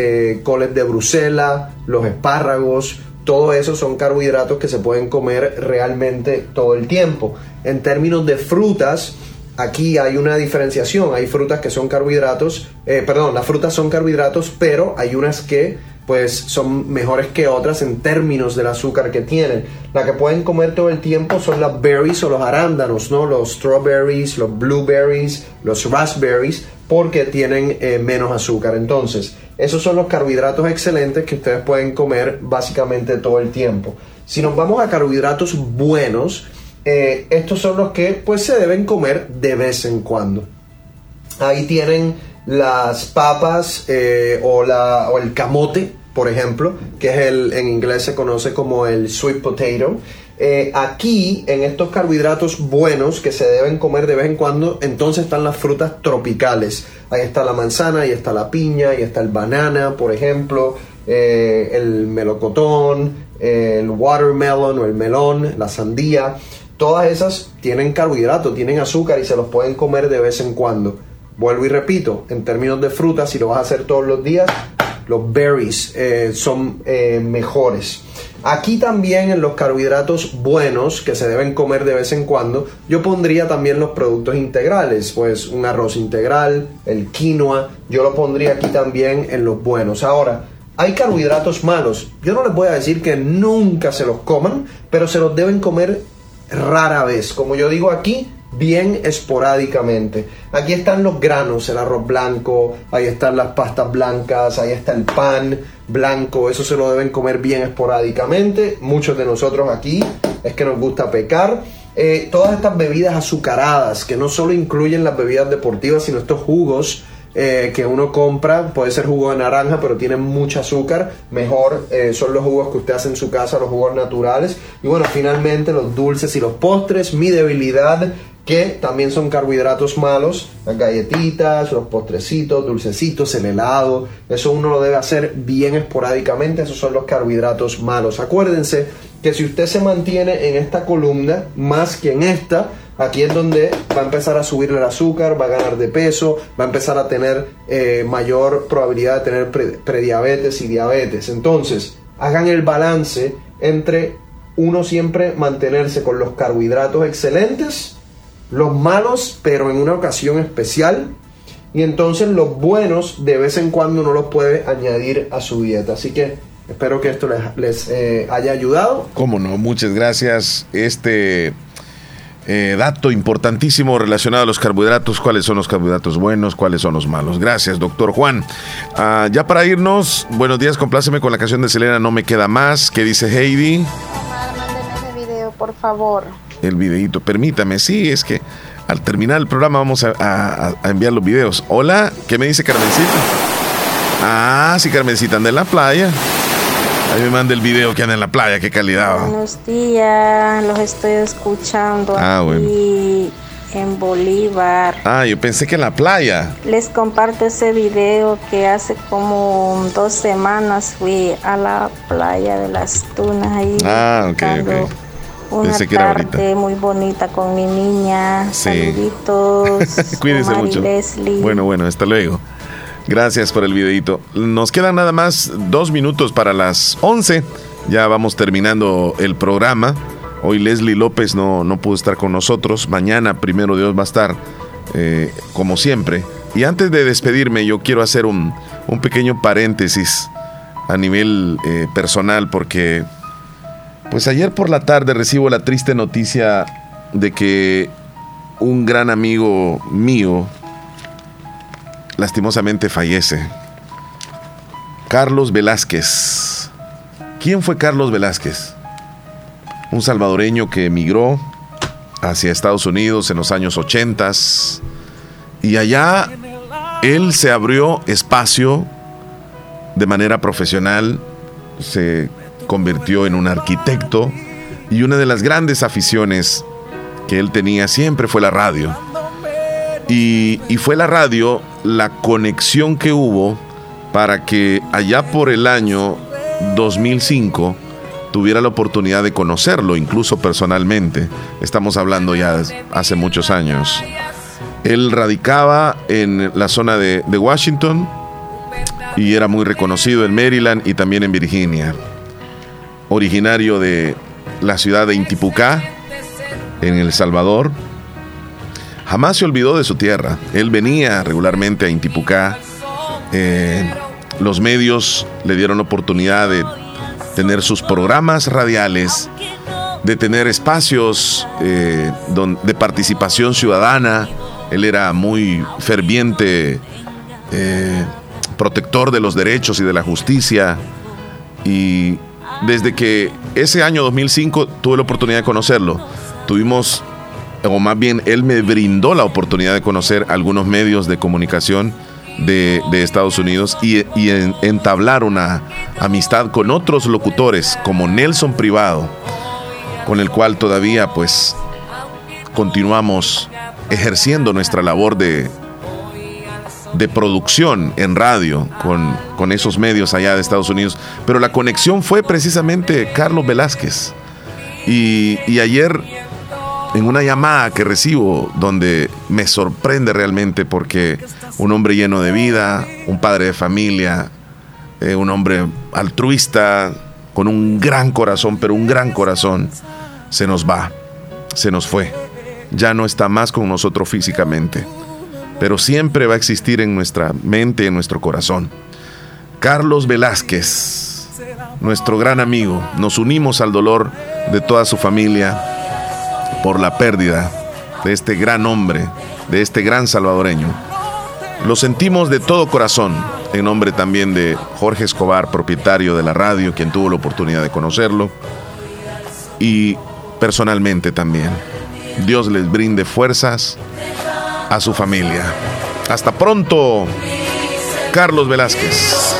coles de Bruselas, los espárragos, todo eso son carbohidratos que se pueden comer realmente todo el tiempo. En términos de frutas, aquí hay una diferenciación. Hay frutas que son carbohidratos, eh, perdón, las frutas son carbohidratos, pero hay unas que pues son mejores que otras en términos del azúcar que tienen. La que pueden comer todo el tiempo son las berries o los arándanos, ¿no? Los strawberries, los blueberries, los raspberries, porque tienen eh, menos azúcar. Entonces, esos son los carbohidratos excelentes que ustedes pueden comer básicamente todo el tiempo. Si nos vamos a carbohidratos buenos, eh, estos son los que pues se deben comer de vez en cuando. Ahí tienen las papas eh, o, la, o el camote, por ejemplo, que es el, en inglés se conoce como el sweet potato. Eh, aquí, en estos carbohidratos buenos que se deben comer de vez en cuando, entonces están las frutas tropicales. Ahí está la manzana, ahí está la piña, ahí está el banana, por ejemplo, eh, el melocotón, el watermelon o el melón, la sandía. Todas esas tienen carbohidratos, tienen azúcar y se los pueden comer de vez en cuando. Vuelvo y repito, en términos de fruta, si lo vas a hacer todos los días, los berries eh, son eh, mejores. Aquí también en los carbohidratos buenos que se deben comer de vez en cuando, yo pondría también los productos integrales, pues un arroz integral, el quinoa, yo lo pondría aquí también en los buenos. Ahora, hay carbohidratos malos. Yo no les voy a decir que nunca se los coman, pero se los deben comer rara vez. Como yo digo aquí, bien esporádicamente. Aquí están los granos, el arroz blanco, ahí están las pastas blancas, ahí está el pan blanco, eso se lo deben comer bien esporádicamente. Muchos de nosotros aquí es que nos gusta pecar. Eh, todas estas bebidas azucaradas, que no solo incluyen las bebidas deportivas, sino estos jugos eh, que uno compra, puede ser jugo de naranja, pero tiene mucho azúcar, mejor eh, son los jugos que usted hace en su casa, los jugos naturales. Y bueno, finalmente los dulces y los postres, mi debilidad que también son carbohidratos malos, las galletitas, los postrecitos, dulcecitos, el helado, eso uno lo debe hacer bien esporádicamente, esos son los carbohidratos malos. Acuérdense que si usted se mantiene en esta columna más que en esta, aquí es donde va a empezar a subir el azúcar, va a ganar de peso, va a empezar a tener eh, mayor probabilidad de tener prediabetes y diabetes. Entonces, hagan el balance entre uno siempre mantenerse con los carbohidratos excelentes, los malos, pero en una ocasión especial. Y entonces los buenos de vez en cuando uno los puede añadir a su dieta. Así que espero que esto les, eh, haya ayudado. Cómo no, muchas gracias. Este eh, dato importantísimo relacionado a los carbohidratos, cuáles son los carbohidratos buenos, cuáles son los malos. Gracias, doctor Juan. Ah, ya para irnos, buenos días, compláceme con la canción de Selena, No me queda más. ¿Qué dice Heidi? ese video, por favor el videito. Permítame, sí, es que al terminar el programa vamos a, enviar los videos. Hola, ¿qué me dice Carmencita? Ah, sí, Carmencita anda en la playa. Ahí me manda el video que anda en la playa, qué calidad. Buenos días, los estoy escuchando ah, aquí en Bolívar. Ah, yo pensé que en la playa. Les comparto ese video que hace como dos semanas fui a la playa de las Tunas ahí. Ah, ok, ok una tarde muy bonita con mi niña. Saluditos. Cuídense mucho. Bueno, bueno, hasta luego. Gracias por el videito. Nos quedan nada más dos minutos para las 11. Ya vamos terminando el programa. Hoy Leslie López no, no pudo estar con nosotros. Mañana, primero Dios, va a estar eh, como siempre. Y antes de despedirme, yo quiero hacer un, un pequeño paréntesis a nivel eh, personal porque pues ayer por la tarde recibo la triste noticia de que un gran amigo mío lastimosamente fallece. Carlos Velázquez. ¿Quién fue Carlos Velázquez? Un salvadoreño que emigró hacia Estados Unidos en los años 80 y allá él se abrió espacio de manera profesional, se convirtió en un arquitecto y una de las grandes aficiones que él tenía siempre fue la radio. Y, fue la radio la conexión que hubo para que allá por el año 2005 tuviera la oportunidad de conocerlo, incluso personalmente. Estamos hablando ya hace muchos años. Él radicaba en la zona de, de Washington y era muy reconocido en Maryland y también en Virginia originario de la ciudad de Intipucá, en El Salvador. Jamás se olvidó de su tierra. Él venía regularmente a Intipucá. Eh, los medios le dieron oportunidad de tener sus programas radiales, de tener espacios eh, de participación ciudadana. Él era muy ferviente eh, protector de los derechos y de la justicia y desde que ese año 2005 tuve la oportunidad de conocerlo, tuvimos, o más bien él me brindó la oportunidad de conocer algunos medios de comunicación de, Estados Unidos y, entablar una amistad con otros locutores como Nelson Privado, con el cual todavía pues continuamos ejerciendo nuestra labor de, de producción en radio con, con, esos medios allá de Estados Unidos, pero la conexión fue precisamente Carlos Velázquez. Y, ayer en una llamada que recibo donde me sorprende realmente porque un hombre lleno de vida, un padre de familia, eh, un hombre altruista, con un gran corazón, pero un gran corazón, se nos va, se nos fue. Ya no está más con nosotros físicamente, pero siempre va a existir en nuestra mente, en nuestro corazón. Carlos Velázquez, nuestro gran amigo, nos unimos al dolor de toda su familia por la pérdida de este gran hombre, de este gran salvadoreño. Lo sentimos de todo corazón, en nombre también de Jorge Escobar, propietario de la radio, quien tuvo la oportunidad de conocerlo, y personalmente también. Dios les brinde fuerzas a su familia. Hasta pronto, Carlos Velázquez.